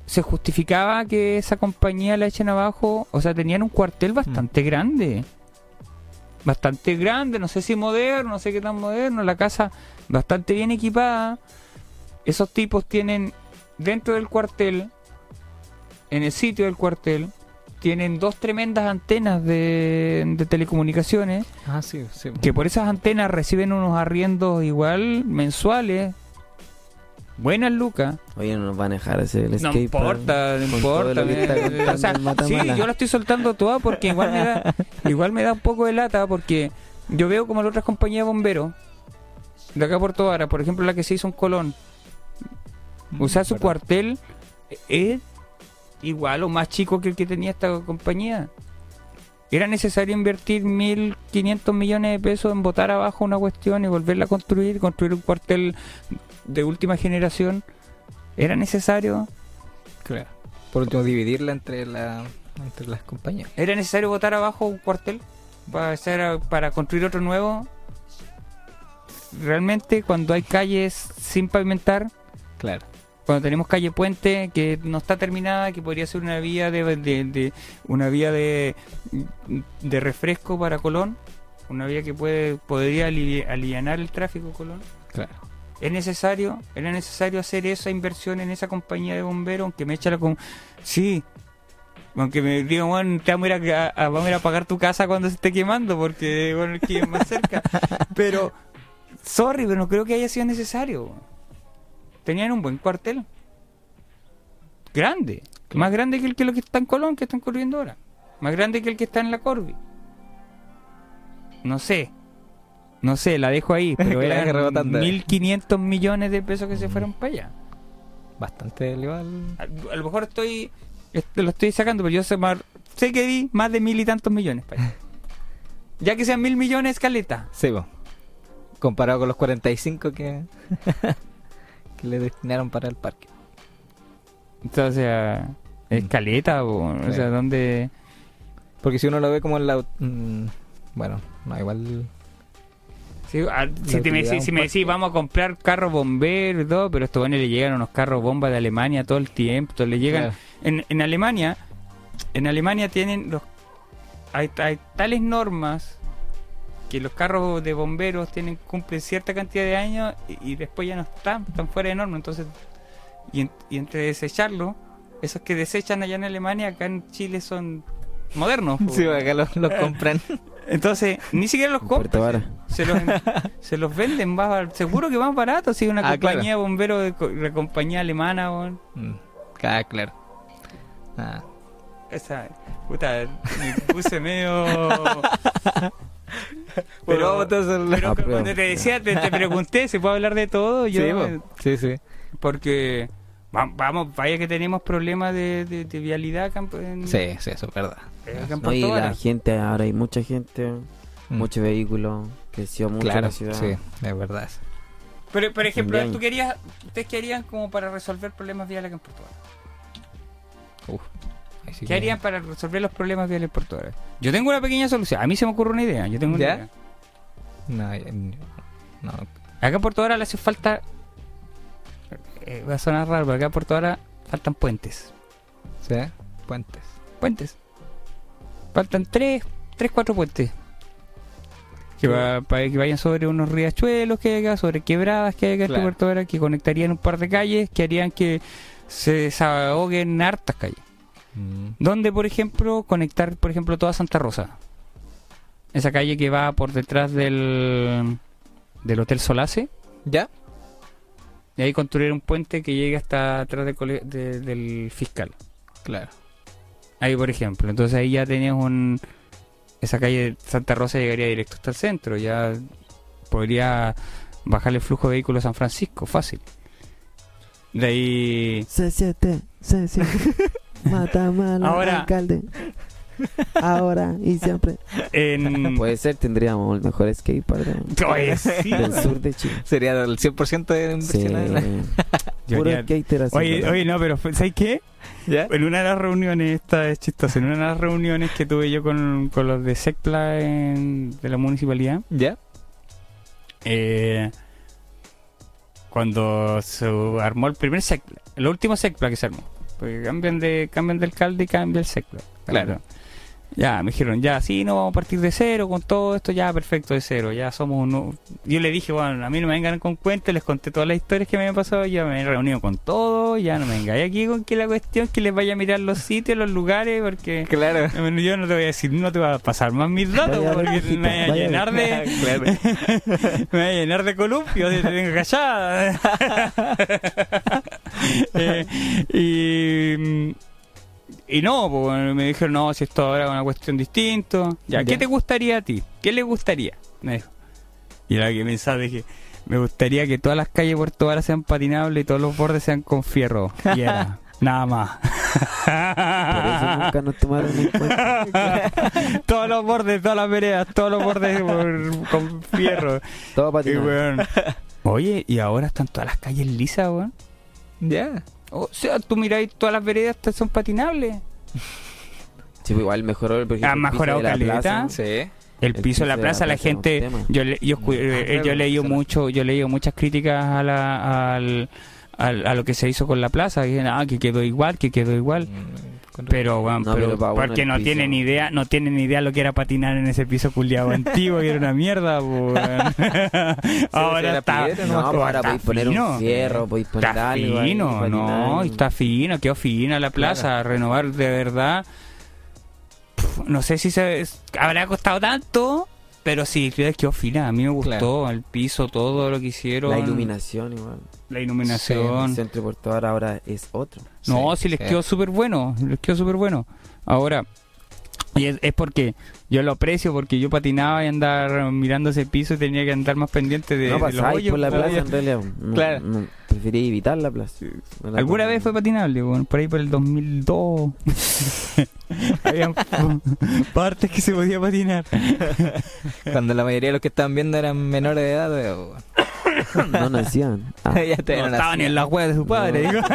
se justificaba que esa compañía la echen abajo, o sea, tenían un cuartel bastante grande. Bastante grande, no sé si moderno, no sé qué tan moderno, la casa bastante bien equipada. Esos tipos tienen dentro del cuartel, en el sitio del cuartel, tienen dos tremendas antenas de, de telecomunicaciones Ah, sí, sí. que por esas antenas reciben unos arriendos igual mensuales buenas lucas. Oye, no nos van a dejar el No importa, no importa. o sea, sí, yo la estoy soltando toda porque igual me da, igual me da un poco de lata porque yo veo como las otras compañías de bomberos de acá por toda por ejemplo la que se hizo en Colón, o sea, su cuartel es igual o más chico que el que tenía esta compañía. Era necesario invertir 1.500 millones de pesos en botar abajo una cuestión y volverla a construir, construir un cuartel de última generación. ¿Era necesario? Claro. Por último, dividirla entre, la, entre las compañías. ¿Era necesario botar abajo un cuartel para, hacer, para construir otro nuevo? Realmente, cuando hay calles sin pavimentar, Claro. Cuando tenemos calle puente que no está terminada, que podría ser una vía de, de- de- una vía de, de refresco para Colón, una vía que puede podría ali- alivianar el tráfico Colón. Claro. ¿Es necesario? ¿Era necesario hacer esa inversión en esa compañía de bomberos? Aunque me echa la con... Sí. Aunque me digan, bueno, te vamos a, ir a, a- vamos a ir a pagar tu casa cuando se esté quemando, porque bueno, el que es más cerca. pero, sorry, pero no creo que haya sido necesario. Tenían un buen cuartel. Grande. Más grande que el que lo que está en Colón, que están corriendo ahora. Más grande que el que está en la Corby. No sé. No sé, la dejo ahí. Pero eran rebotando. 1.500 millones de pesos que se fueron para allá. Bastante elevado. A, a lo mejor estoy lo estoy sacando, pero yo sé, más- sé que di más de mil y tantos millones para allá. Ya que sean mil millones, caleta. Sí, po. Comparado con los 45 que, que le destinaron para el parque. Entonces, o sea, es Mm. caleta, o, o sea, donde... Porque si uno lo ve como en la... mm, bueno, no, igual... Sí, ah, si, te me, decís- un si me decís, parque. vamos a comprar carros bomberos todo, pero estos buenos le llegan unos carros bomba de Alemania todo el tiempo. entonces le llegan Claro. en, en Alemania, en Alemania tienen los hay, hay tales normas que los carros de bomberos tienen cumplen cierta cantidad de años y, y después ya no están, están fuera de norma, entonces y, en- y entre desecharlo, esos que desechan allá en Alemania acá en Chile son modernos. Sí, acá los, los compran. Entonces, ni siquiera los compran. Se los, se los venden más seguro que más barato si es una Ah, compañía claro. de bomberos de, co- de compañía alemana weón. Mm, ah, claro. Ah, esa puta me puse medio Pero pero Apruebo. cuando te decía te, te pregunté se puede hablar de todo yo Sí, eh, sí, sí. porque va- vamos vaya que tenemos problemas de, de- de vialidad acá en, Sí, sí, eso es verdad. No, y la gente, ahora hay mucha gente, Mm, mucho vehículo, creció mucho Claro, la ciudad. sí, es verdad. pero por ejemplo tú querías ustedes qué harían como para resolver problemas viales acá en Vara Uf, ¿Qué que- harían para resolver los problemas en Puerto Vara? Yo tengo una pequeña solución. A mí se me ocurre una idea. Yo tengo una ¿Ya? idea. No, no, Acá en Puerto Vara le hace falta. eh, va a sonar raro, pero acá en Puerto Vara faltan puentes. ¿sí? Puentes. Puentes. Faltan tres, tres, cuatro puentes. Que, va- para que vayan sobre unos riachuelos que hay acá, sobre quebradas que hay acá en Claro. Puerto Vara, que conectarían un par de calles, que harían que se desahoguen hartas calles. Mm, Donde, por ejemplo, conectar, por ejemplo, toda Santa Rosa. Esa calle que va por detrás del, del Hotel Solace. ¿Ya? Y ahí construir un puente que llegue hasta atrás de- del fiscal. Claro. Ahí, por ejemplo. Entonces ahí ya tenías un... Esa calle de Santa Rosa llegaría directo hasta el centro. Ya podría bajar el flujo de vehículos a San Francisco, fácil. De ahí... Se siente, se siente. Mata mal Ahora- alcalde. Ahora y siempre. En... Puede ser, tendríamos el mejor skatepark de- sí. del sur de Chile. Sería el 100% de Sí. Puro skater así. Oye, ¿no? oye, no, pero ¿sabes qué? ¿Ya? En una de las reuniones, esta es chistosa, en una de las reuniones que tuve yo con, con los de SECPLA en- de la municipalidad, ¿Ya? eh, cuando se armó el primer SECPLA, el último SECPLA que se armó, porque cambian de, cambian de alcalde y cambia el SECPLA. Claro. Ya, me dijeron, ya, sí, no vamos a partir de cero con todo esto, ya, perfecto, de cero, ya somos uno. Yo le dije, bueno, a mí no me vengan con cuentos, les conté todas las historias que me habían pasado, ya me he reunido con todo, ya no me vengáis aquí con que la cuestión es que les vaya a mirar los sitios, los lugares, porque Claro. yo no te voy a decir, no te voy a pasar más mis datos, Vaya, porque me voy a llenar de, Claro. me voy a llenar de columpios si te tengo callada. Eh, y, y no, pues, me dijeron, no, si esto ahora es una cuestión distinta. Ya, ¿qué Ya. te gustaría a ti? ¿Qué le gustaría? Me dijo. Y la que pensaba, dije, me gustaría que todas las calles de Puerto Vara sean patinables y todos los bordes sean con fierro. Y era, nada más. Por eso nunca nos tomaron en cuenta. todos los bordes, todas las veredas, todos los bordes por- con fierro. Todo Y, patinado. weón, Oye, y ahora están todas las calles lisas, weón. Ya. O sea, tú miráis todas las veredas son patinables. Sí, pues igual mejoró por ejemplo, Ha el piso mejorado de la caleta. plaza. Sí. El, El piso de la plaza, la un gente, yo le, yo, escu- eh, yo he leído mucho, yo he leído muchas críticas a la, al, al- a lo que se hizo con la plaza, que, ah, que quedó igual, que quedó igual. Pero, weón, No, pero, bueno porque no piso. tienen idea, no tienen idea lo que era patinar en ese piso culiado antiguo, que era una mierda. Ahora está, piedra, No, pues ahora podéis poner fino. un fierro, podéis poner Está algo fino, no, está fino, quedó fina la plaza, renovar de verdad. No sé si se habrá costado tanto, pero sí, quedó fina, a mí me gustó Claro. el piso, todo lo que hicieron, La iluminación igual. la El iluminación. centro de Puerto Vara ahora es otro. No, Sí, sí, les sí. quedó súper bueno, les quedó súper bueno. Ahora, y es, es porque yo lo aprecio, porque yo patinaba y andar mirando ese piso y tenía que andar más pendiente de, no de los hoyos. por la plaza en realidad. Claro. no, preferí evitar la plaza. No la ¿Alguna vez fue patinable? Bueno, por ahí por el 2002. Habían partes que se podía patinar. Cuando la mayoría de los que estaban viendo eran menores de edad, weón. No nacían. Ah, ya te No estaba ni en la hueá de su padre. No. digo.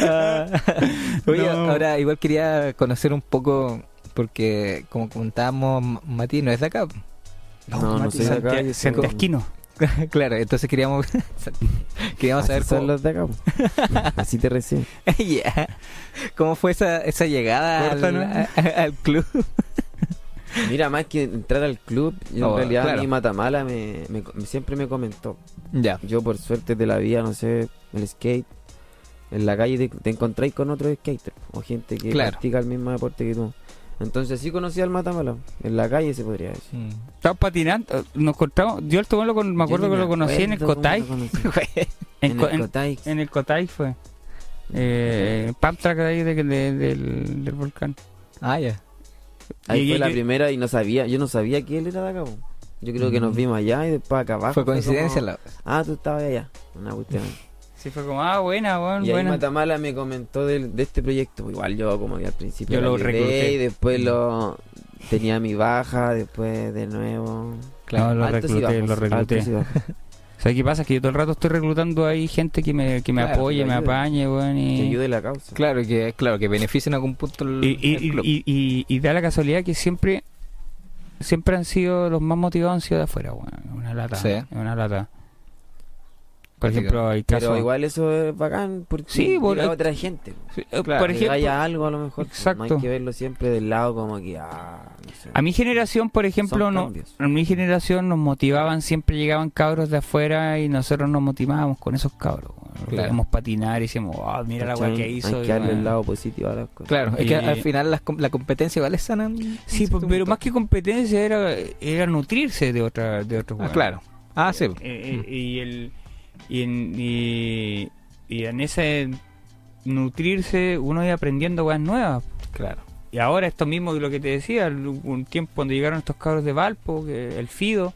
Oye, No. ahora igual quería conocer un poco, porque como comentábamos, M- Mati no es de acá. No, no Mati, soy de acá, claro, entonces queríamos queríamos así saber son cómo, los de acá. Así te reciben. Ya. cómo fue esa, esa llegada al, Corta, ¿no? a- al club. Mira, más que entrar al club, yo Oh, en realidad claro. mi Matamala me, me- me- siempre me comentó. Ya. Yo por suerte de la vida, no sé, el skate, en la calle te, te encontráis con otros skaters o gente que Claro. practica el mismo deporte que tú. Entonces sí conocí al Matamala, en la calle se podría decir. Mm. Estaba patinando. Nos encontramos. Yo el lo con- me acuerdo que ni lo conocí en el Cotay. En, el en- Cotay. en el Cotay fue. Eh, pump track de ahí de- de- del, del volcán. Ah, ya. Ahí Y- fue y- la primera y no sabía, yo no sabía que él era de acá. po. Yo creo que nos Mm. vimos allá y después acá abajo. Fue coincidencia. como, la- Ah, tú estabas allá. Una cuestión. Sí, fue como, ah, buena, buena, Y ahí buena. Matamala me comentó de, este proyecto. Igual yo como que al principio Yo lo recluté. y después lo tenía mi baja, después de nuevo. No, lo Altos y recluté, bajos, lo recluté. y bajos. ¿Sabes qué pasa? Que yo todo el rato estoy reclutando ahí gente que me, que me Claro, apoye, que me apañe, weón. Que Y, ayude la causa. Claro que, claro que beneficien a algún punto el, y, y, el club. y, y- y da la casualidad que siempre siempre han sido los más motivados han sido de afuera, weón. Es Una lata. Sí. es Una lata. Por ejemplo, hay casos. Pero igual eso es bacán porque Sí, por- llega otra gente. Sí, eh, Claro, por Que ejemplo, haya algo a lo mejor. Exacto. No hay que verlo siempre del lado como que, ah, no sé. a mi generación, por ejemplo, Son no, cambios. a mi generación nos motivaban, siempre llegaban cabros de afuera y nosotros nos motivábamos con esos cabros. Claro. Patinar y decíamos, ah, mira la weá que hizo. Hay y que darle el lado positivo a las cosas. Claro, es que al final las com- la competencia igual es sana. Sí, pues, pero punto. más que competencia era, era nutrirse de otra de otros Ah, claro. Ah, sí. Eh, eh, y el y en, y, y en ese nutrirse uno iba aprendiendo cosas nuevas Claro. y ahora esto mismo lo que te decía un tiempo cuando llegaron estos cabros de Valpo que el Fido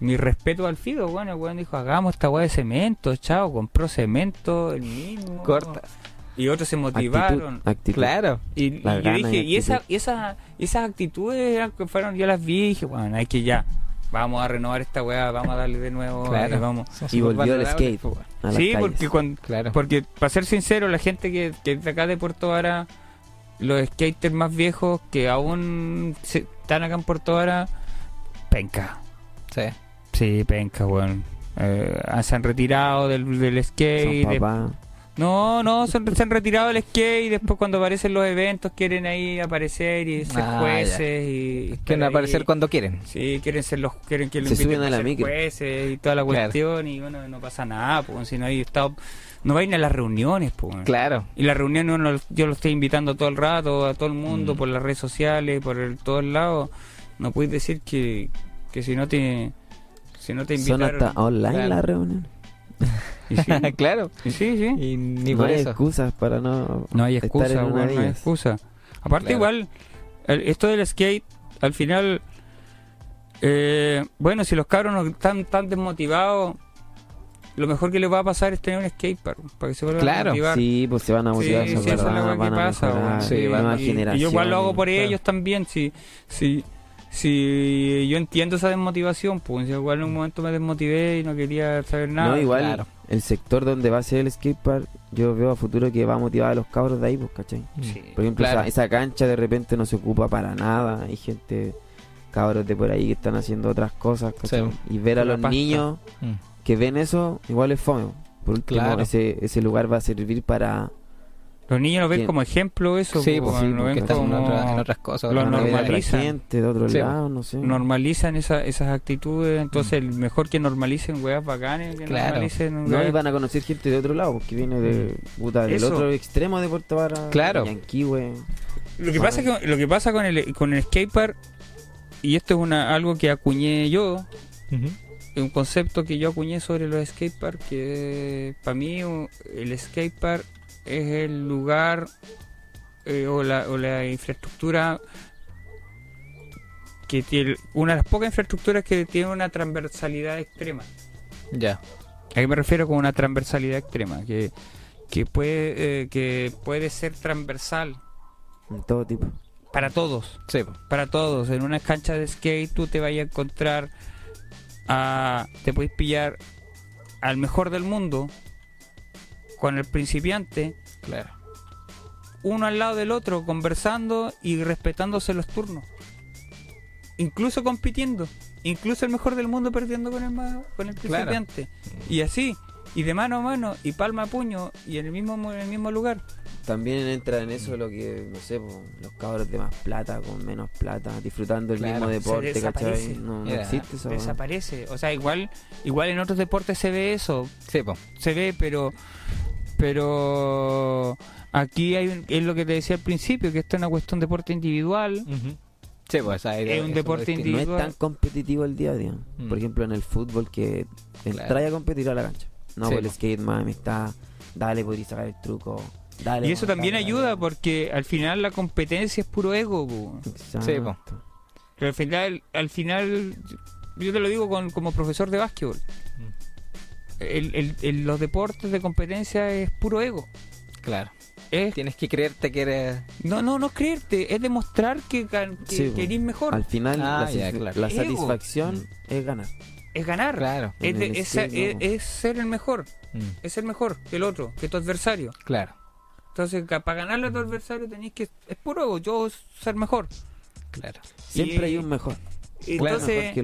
mi respeto al Fido bueno el weón dijo hagamos esta weá de cemento chao compró cemento el mismo Corta. y otros se motivaron actitud. Claro. y, yo dije, y y, esa, actitud. y esa, esas actitudes eran que fueron, yo las vi y dije, bueno, hay que ya, vamos a renovar esta weá, vamos a darle de nuevo, Claro. eh, vamos. Y volvió el skate. pues, a Sí, calles. porque cuando, Claro. porque para ser sincero, la gente que, que es de acá de Puerto Vara, los skaters más viejos que aún se- están acá en Puerto Vara, penca. Sí. Sí, penca, weón. Eh, se han retirado del, del Son skate, de- papás. No, no, se, han- se han retirado del skate y después cuando aparecen los eventos quieren ahí aparecer y ser Ah, jueces y Quieren ahí. aparecer cuando quieren. Sí, quieren ser los quieren que lo Se inviten a a la ser micro. jueces y toda la Claro. cuestión y bueno, no pasa nada, pues si no hay estado no va a las reuniones, pues. Claro. Y las reuniones uno, yo lo estoy invitando todo el rato, a todo el mundo, Mm. por las redes sociales, por el, todos lados. No puedes decir que, que si no te si no te Son invitaron. hasta online Claro. las reuniones. Y sí, claro. y sí, sí. Y ni no por hay eso. excusas para no. No hay estar excusa, no hay excusa. Aparte Claro. igual, el- esto del skate, al final, eh, bueno, si los cabros no están tan desmotivados, lo mejor que les va a pasar es tener un skatepark, para que se vuelvan Claro, a motivar. Sí, pues se van a motivar, Sí, sí, es weá que pasa, mejorar. Sí, y, y yo igual lo hago por claro. ellos también, si, si, si yo entiendo esa desmotivación, pues igual en un momento me desmotivé y no quería saber nada. no, igual claro. el sector donde va a ser el skatepark, yo veo a futuro que va a motivar a los cabros de ahí, pues, ¿cachai? Sí. Por ejemplo, Claro. esa, esa cancha de repente no se ocupa para nada. Hay gente, cabros de por ahí que están haciendo otras cosas. ¿cachai? Sí. Y ver a los pasta. niños Mm. que ven eso, igual es fome. Por último, Claro. ese, ese lugar va a servir para... Los niños lo ven como ejemplo eso, Sí, pues, sí, lo porque ven que están en, como- otra- en otras cosas. Lo normalizan. gente de otro Sí, lado, no sé. normalizan esa, esas actitudes, entonces Mm. el mejor que normalicen weas bacanes, que Claro. normalicen No, y van a conocer gente de otro lado, porque viene de puta, del Eso. otro extremo de Puerto Vara. Claro. Lo que pasa que lo que pasa con el con el skatepark y esto es una algo que acuñé yo, es un concepto que yo acuñé sobre los skateparks que para mí el skatepark es el lugar eh, o, la, o la infraestructura que tiene una de las pocas infraestructuras que tiene una transversalidad extrema. Ya. ¿A qué me refiero con una transversalidad extrema? Que, que, puede, eh, que puede ser transversal En todo tipo. para todos. Sí. Para todos. En una cancha de skate tú te vayas a encontrar a... Te puedes pillar al mejor del mundo con el principiante, Claro. uno al lado del otro, conversando y respetándose los turnos. Incluso compitiendo. Incluso el mejor del mundo perdiendo con el, con el Claro. principiante. Y así. Y de mano a mano. Y palma a puño. Y en el mismo, en el mismo lugar. También entra en eso lo que, no sé, po, los cabros de más plata, con menos plata, disfrutando el Claro, mismo deporte, desaparece. ¿cachai? No, existe eso. Desaparece. O sea, igual, igual en otros deportes se ve eso. Sí, pues. se ve, pero pero aquí hay un- es lo que te decía al principio, que esto es una cuestión de deporte individual. Sí, pues. esa idea- Es un deporte distinto. no es individual. tan competitivo el día a día. Mm. Por ejemplo, en el fútbol que Claro. a competir a la cancha. No, Sí, por el skate más amistad, dale, podrías sacar el truco. Dale, Y eso también dale, ayuda dale. porque al final la competencia es puro ego. po. Exacto. Sí, po. Pero al final, al final yo te lo digo con, como profesor de básquetbol. El- el- el- los deportes de competencia es puro ego. Claro. Es, Tienes que creerte que eres. no, no, no creerte, es demostrar que, que, Sí, que eres mejor. Al final, Ah, la, ya, satisf- claro. la Ego. satisfacción es ganar. Es ganar. Claro. Es, de- el es- es- ser el mejor. Mm. Es ser mejor que el otro, que tu adversario. Claro. Entonces, para ganarle a tu adversario tenéis que. Es puro yo ser mejor. Claro. Siempre Y- hay un mejor. Entonces,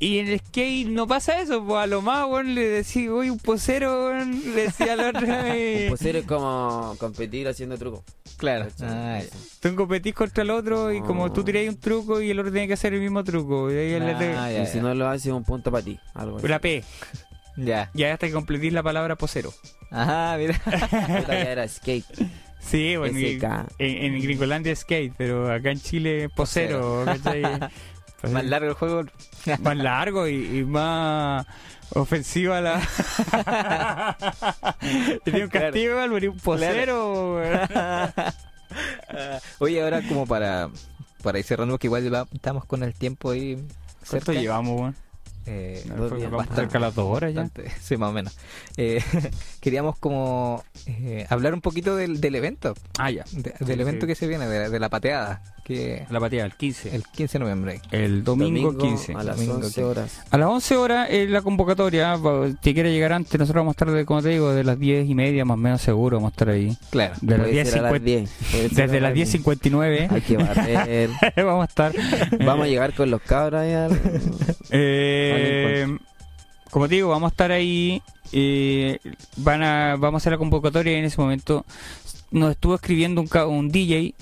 y en el skate no pasa eso, pues a lo más, le decía, uy, un posero, le decía al otro, eh, Pues es como competir haciendo truco. Claro. Ah, tú competís contra el otro y como tú tiráis un truco y el otro tiene que hacer el mismo truco. Y ahí Ah, ya, y si ya. no lo haces, un punto para ti. Algo la P. Ya. Y ahí hasta que completís la palabra posero. Ajá, mira. Ya era skate. Sí, bueno, en, en Gringolandia es skate, pero acá en Chile posero, Más largo el juego. más largo y, y más ofensiva la tenía un Claro. castigo Álvaro, un posero. Oye, ahora como para, para ir cerrando, porque igual estamos con el tiempo ahí ¿cuánto cerca. llevamos weón? Eh, días cerca las dos horas ya bastante, sí, más o menos. Eh, queríamos como eh, hablar un poquito del, del evento, ah ya de- Sí, del evento sí. que se viene, de, de la pateada, que la pateada el 15 el 15 de noviembre. el domingo, 15 a las Domingo 11 15. horas. a las 11 horas es la convocatoria si quiere llegar antes nosotros vamos a estar de, como te digo de las 10 y media más o menos seguro vamos a estar ahí Claro. de las Puede ser a las 10.50 10. puede ser a desde las 10.59 Hay que barrer. vamos a estar Vamos a llegar con los cabros ahí al- Eh, como te digo, vamos a estar ahí. eh, van a, vamos a hacer la convocatoria y en ese momento nos estuvo escribiendo un, un DJ.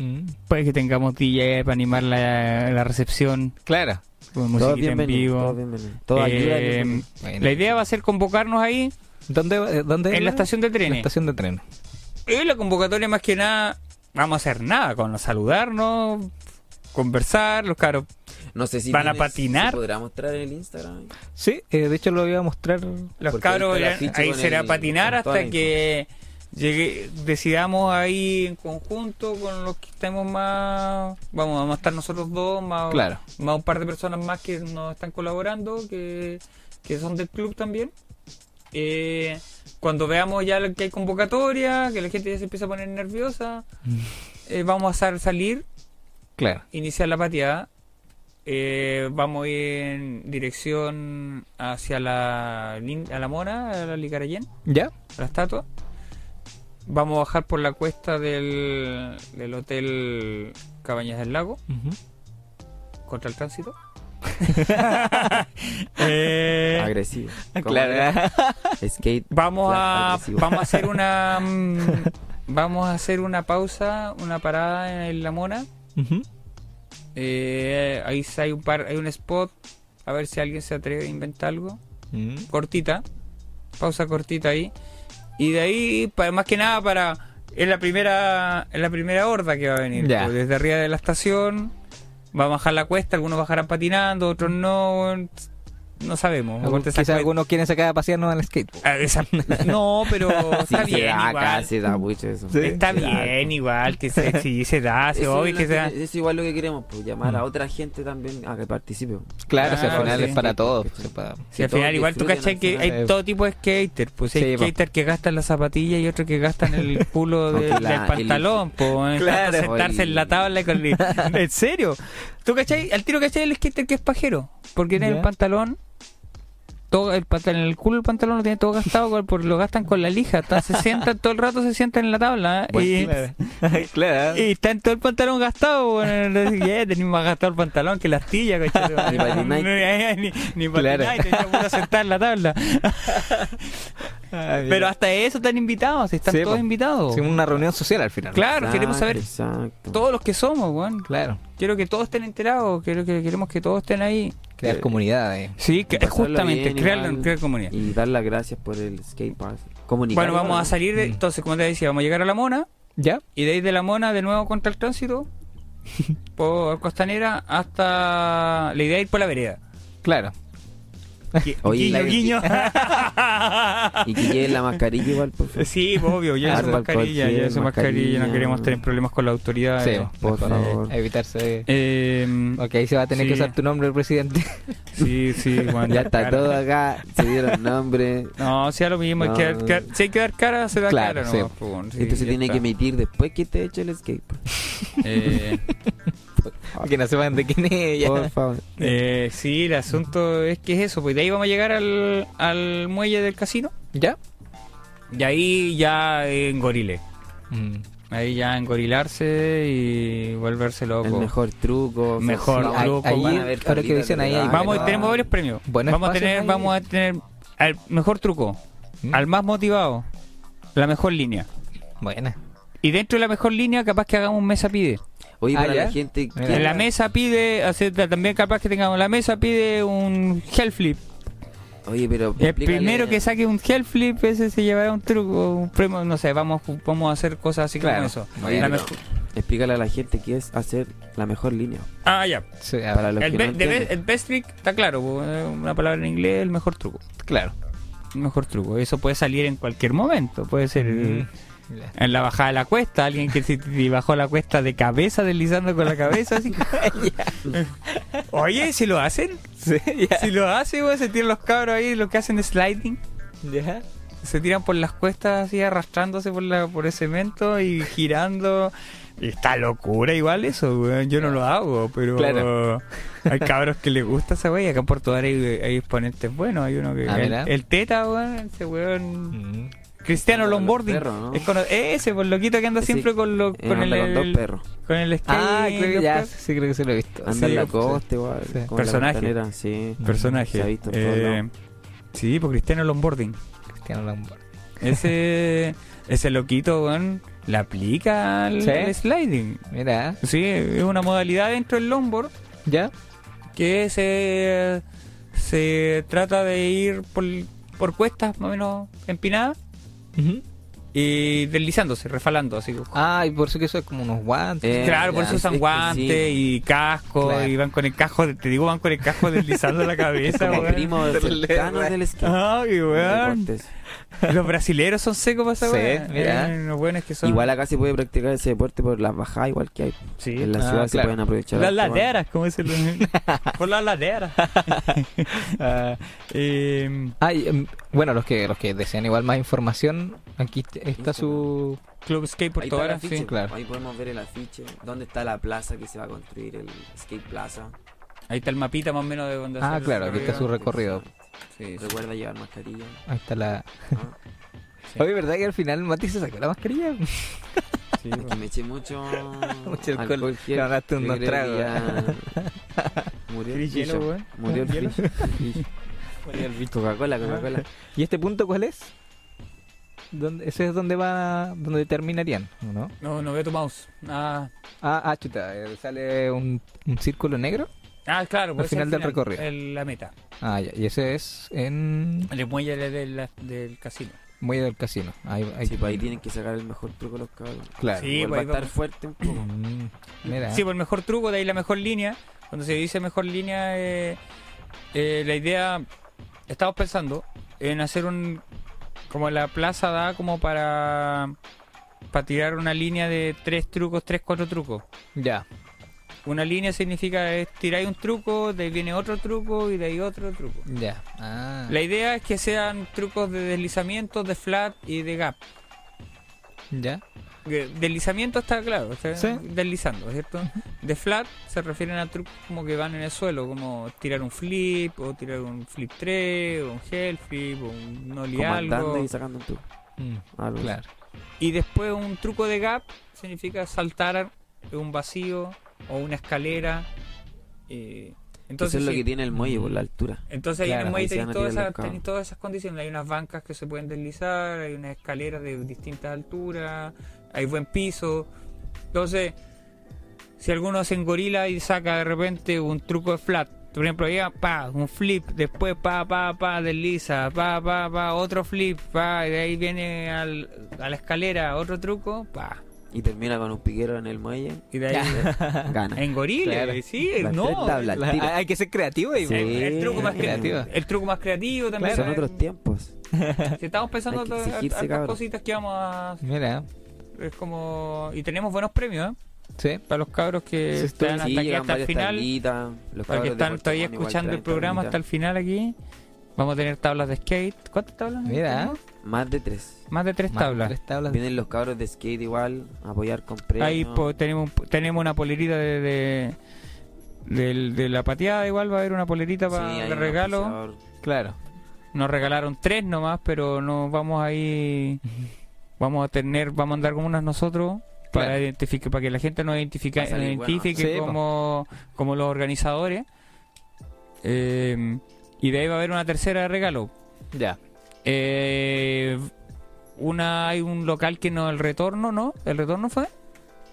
Mm. Puede que tengamos DJ para animar la, la recepción Claro. con Todos musiquita en vivo. ayudan, Eh. Bueno. la idea va a ser convocarnos ahí ¿Dónde, eh, dónde en la estación de La trenes. estación de tren. Y la convocatoria más que nada, vamos a hacer nada, con saludarnos, conversar, los caros. No sé si ¿Van a patinar? ¿Se podrá mostrar en el Instagram? Sí, eh, de hecho lo iba a mostrar. Los Porque ahí cabros será el- patinar hasta la que llegue, decidamos ahí en conjunto con los que estemos más. Vamos, vamos a estar nosotros dos, más, Claro. más un par de personas más que nos están colaborando, que, que son del club también. Eh, cuando veamos ya que hay convocatoria, que la gente ya se empieza a poner nerviosa, eh, vamos a sal- salir, Claro. iniciar la pateada. Eh, vamos a ir en dirección hacia la, a la Mona, a la Licarayén, ¿Ya? a la estatua. Vamos a bajar por la cuesta del, del Hotel Cabañas del Lago contra el tránsito. Eh, Agresivo. ¿Cómo Claro. Skate. vamos a Agresivo. vamos a hacer una mm, vamos a hacer una pausa, una parada en la Mona. Eh, ahí hay un par, hay un spot, a ver si alguien se atreve a inventar algo. Mm. cortita, pausa cortita ahí. Y de ahí, pa- más que nada, para. Es la primera es la primera horda que va a venir. Pues, Desde arriba de la estación, va a bajar la cuesta, algunos bajarán patinando, otros no. No sabemos. Quizás algunos quieren sacar a pasearnos al skate. Ah, esa- No, pero Sí, está se bien da igual. se da mucho eso. Sí. Está Se da. bien igual, que se, sí, se da, se obvio que se da. es igual lo que queremos, pues llamar a Mm. otra gente también a que participe. Claro, si al Claro, final sí. es para todos. para- Si al final igual tú al que hay todo tipo de skater, pues hay Sí, po. skater que gastan la zapatilla y otros que gastan el culo de- Aunque la- del pantalón, pues Claro. sentarse en la tabla con el- ¿En serio? ¿Tú cachai? Al tiro cachai el skater que es pajero, porque tiene el pantalón todo el pantalón, el culo del pantalón lo tiene todo gastado porque lo gastan con la lija, entonces se sientan todo el rato se sientan en la tabla ¿eh? Y, Claro. claro. y está en todo el pantalón gastado, bueno, yeah, tenés más gastado el pantalón que la astilla. Ni patináis. ni, ni Claro. patináis, tenía puro sentar en la tabla. Pero hasta eso están invitados, están Sí, todos po. invitados. Sí, una reunión social al final. Claro, queremos saber Exacto. todos los que somos, weón. Claro. Quiero que todos estén enterados, quiero que queremos que todos estén ahí. Crear Eh, comunidades. Sí, que, justamente, crear, crear comunidad. Y dar las gracias por el skate. Comunicar. Bueno, vamos a salir, de- Mm. entonces, como te decía, vamos a llegar a la Mona ¿Ya? y de ahí de la Mona de nuevo contra el tránsito por Costanera hasta la idea es ir por la vereda. Claro. Gui- Oye, guiño, la- guiño. Y que lleven la mascarilla igual, por favor. Sí, obvio, ya su mascarilla, ya cualquier su mascarilla, no queremos tener problemas con la autoridad. Sí, por mejor, favor. Evitarse. Eh, Ok, ahí se va a tener Sí. que usar tu nombre, presidente. sí, sí, bueno, Ya está todo acá, se dieron nombre. No, sea lo mismo, hay No. que dar cara- si hay que dar cara, se da Claro, cara. No, pues, sí, Esto se ya tiene está. que emitir después que te eche el skate. Eh, que no sepan de quién es ella. Por favor. eh, sí, el asunto es que es eso, pues de ahí vamos a llegar al, al muelle del casino ¿Ya? y ahí ya en gorile. Mm. Ahí ya engorilarse y volverse loco. El mejor truco. Mejor truco, ahí van a ver que dicen. Vamos, tenemos varios premios. buenos Vamos a tener, ahí. vamos a tener al mejor truco, Mm. al más motivado, la mejor línea. Buena. Y dentro de la mejor línea, capaz que hagamos mesa pide. Oye, Ah, para ¿ya? la gente. Mira. que- En la mesa pide, también capaz que tengamos la mesa pide un hell flip. Oye, pero. El primero que saque un hell flip, ese se llevará un truco, un premio, no sé, vamos, vamos a hacer cosas así Claro. como eso. Oye, La Explícale a la gente qué es hacer la mejor línea. Ah, ya. Sí, a Para ver, los El, que be- no de be- entienden. el best trick está claro, eh, una palabra en inglés, el mejor truco. claro. El mejor truco. Eso puede salir en cualquier momento. Puede ser Mm. En la bajada de la cuesta, alguien que se bajó la cuesta de cabeza, deslizando con la cabeza. Así. Oye, si lo hacen, Sí, si lo hacen, se tiran los cabros ahí, lo que hacen es sliding. Ya. Se tiran por las cuestas así, arrastrándose por, la, por el cemento y girando. Y está locura igual eso, güey. Yo no lo hago, pero Claro. hay cabros que les gusta esa güey. Acá en Vara hay, hay exponentes buenos. Hay uno que. Ah, el, el Teta, güey, ese weón Mm. Cristiano Anda con los Lombordi. perros, ¿no? Es cono- ese, por loquito que anda siempre con, lo, Eh, con, el, anda con dos el- perros. con el skate. Ah, creo que los ya, perros. sí, creo que se lo he visto. Anda Sí, en la sí. costa igual. La Personaje. sí. Personaje. Se ha visto en todos Eh, sí, por Cristiano Lombordi. Cristiano Lombardi. Ese, ese loquito, weón, le aplica al, ¿Sí? al sliding. Mira, Sí, es una modalidad dentro del longboard ¿ya? que se, se trata de ir por, por cuestas más o menos empinadas y deslizándose, refalando así. Ah, y por eso que eso es como unos guantes. Eh, claro, por eso usan es guantes sí. y casco Claro. y van con el casco, te digo, van con el casco deslizando la cabeza, Como weón. primo cercano del. Ay, weón. Los brasileros son secos para esa Sí, mira. Eh, los buenos que son. Igual acá se puede practicar ese deporte por las bajadas igual que hay. Sí. En la Ah, ciudad se pueden aprovechar. Las laderas, como es el... Por las laderas. Ah, eh, Ah, y, em, bueno, los que los que desean igual más información, aquí está su... Club Skate por Ahí afiche, sí. claro. Ahí podemos ver el afiche. ¿Dónde está la plaza que se va a construir? El Skate Plaza. Ahí está el mapita más o menos de donde Ah, claro, aquí está su recorrido. Sí, sí. Recuerda llevar mascarilla. Ahí está la... Sí. Oye, ¿verdad que al final Mati se sacó la mascarilla? Sí, Es que me eché mucho, Mucho alcohol. ganaste que tragos. ya Murió el ¿Quieres hielo, weón? Murió el ¿Hielo? bicho. Coca-Cola, Coca-Cola. ¿Y este punto cuál es? ¿Dónde, ese es donde va, donde terminarían, ¿o ¿no? No, no veo tu mouse. Ah, Ah, ah chuta, eh, sale un, un círculo negro. Ah claro. pues final del recorrido. el- la meta. Ah, ya, y ese es en El muelle del, del casino. Muelle del Casino. Ahí, ahí, Sí, pues ahí tienen que sacar el mejor truco los cabros. Claro. Sí, pues va a estar vamos. fuerte un poco. Mm, mira. Sí, por el mejor truco, de ahí la mejor línea. Cuando se dice mejor línea, eh, eh, la idea, estamos pensando en hacer un, como la plaza da como para, para tirar una línea de tres trucos, tres, cuatro trucos. Ya. Una línea significa es tiráis un truco, de ahí viene otro truco y de ahí otro truco. Ya. Ah. La idea es que sean trucos de deslizamiento, de flat y de gap. Ya. Deslizamiento está claro, está Sí. deslizando, ¿cierto? De flat se refieren a trucos como que van en el suelo, como tirar un flip, o tirar un flip 3, o un hell flip, o un andando algo. y sacando un truco. Mm, así. claro. Y después un truco de gap significa saltar un vacío o una escalera. eh, entonces, Eso es lo sí. que tiene el muelle por la altura. Entonces ahí en el muelle tenéis todas, esas, tenéis todas esas condiciones. Hay unas bancas que se pueden deslizar, hay unas escaleras de distintas alturas, hay buen piso. Entonces, si alguno se engorila y saca de repente un truco de flat, por ejemplo, ya, pa, un flip, después pa, pa, pa, desliza, pa, pa, pa, otro flip, pa, y de ahí viene al- a la escalera otro truco, pa, Y termina con un piquero en el muelle. y de ahí Gana. engorila, Claro. sí, Las no. tablas. La- hay que ser creativo y Sí. El, el truco más creativo. creativo. El truco más creativo también. Son otros tiempos. Si estamos pensando hartas cabrón. cositas que vamos a. Mira. Es como. Y tenemos buenos premios, ¿eh? Sí. Para los cabros que están Sí, hasta aquí, hasta el final. tablitas, Para los que están todavía escuchando el programa hasta el final aquí. Vamos a tener tablas de skate. ¿Cuántas tablas? Mira. Más de tres. Más de tres Más tablas. Tres tablas. Vienen los cabros de skate igual, a apoyar con premios. Ahí po- tenemos, tenemos una polerita de, de, la pateada. Igual va a haber una polerita Sí, para un regalo. Claro. Nos regalaron tres nomás, pero nos vamos ahí. Vamos a tener, vamos a andar como unas nosotros para Claro. identificar, para que la gente nos identifique, nos bueno. identifique Sí, po. como, como los organizadores. Eh, y de ahí va a haber una tercera de regalo. Ya. Eh, una hay un local que no el retorno, ¿no? ¿El retorno fue?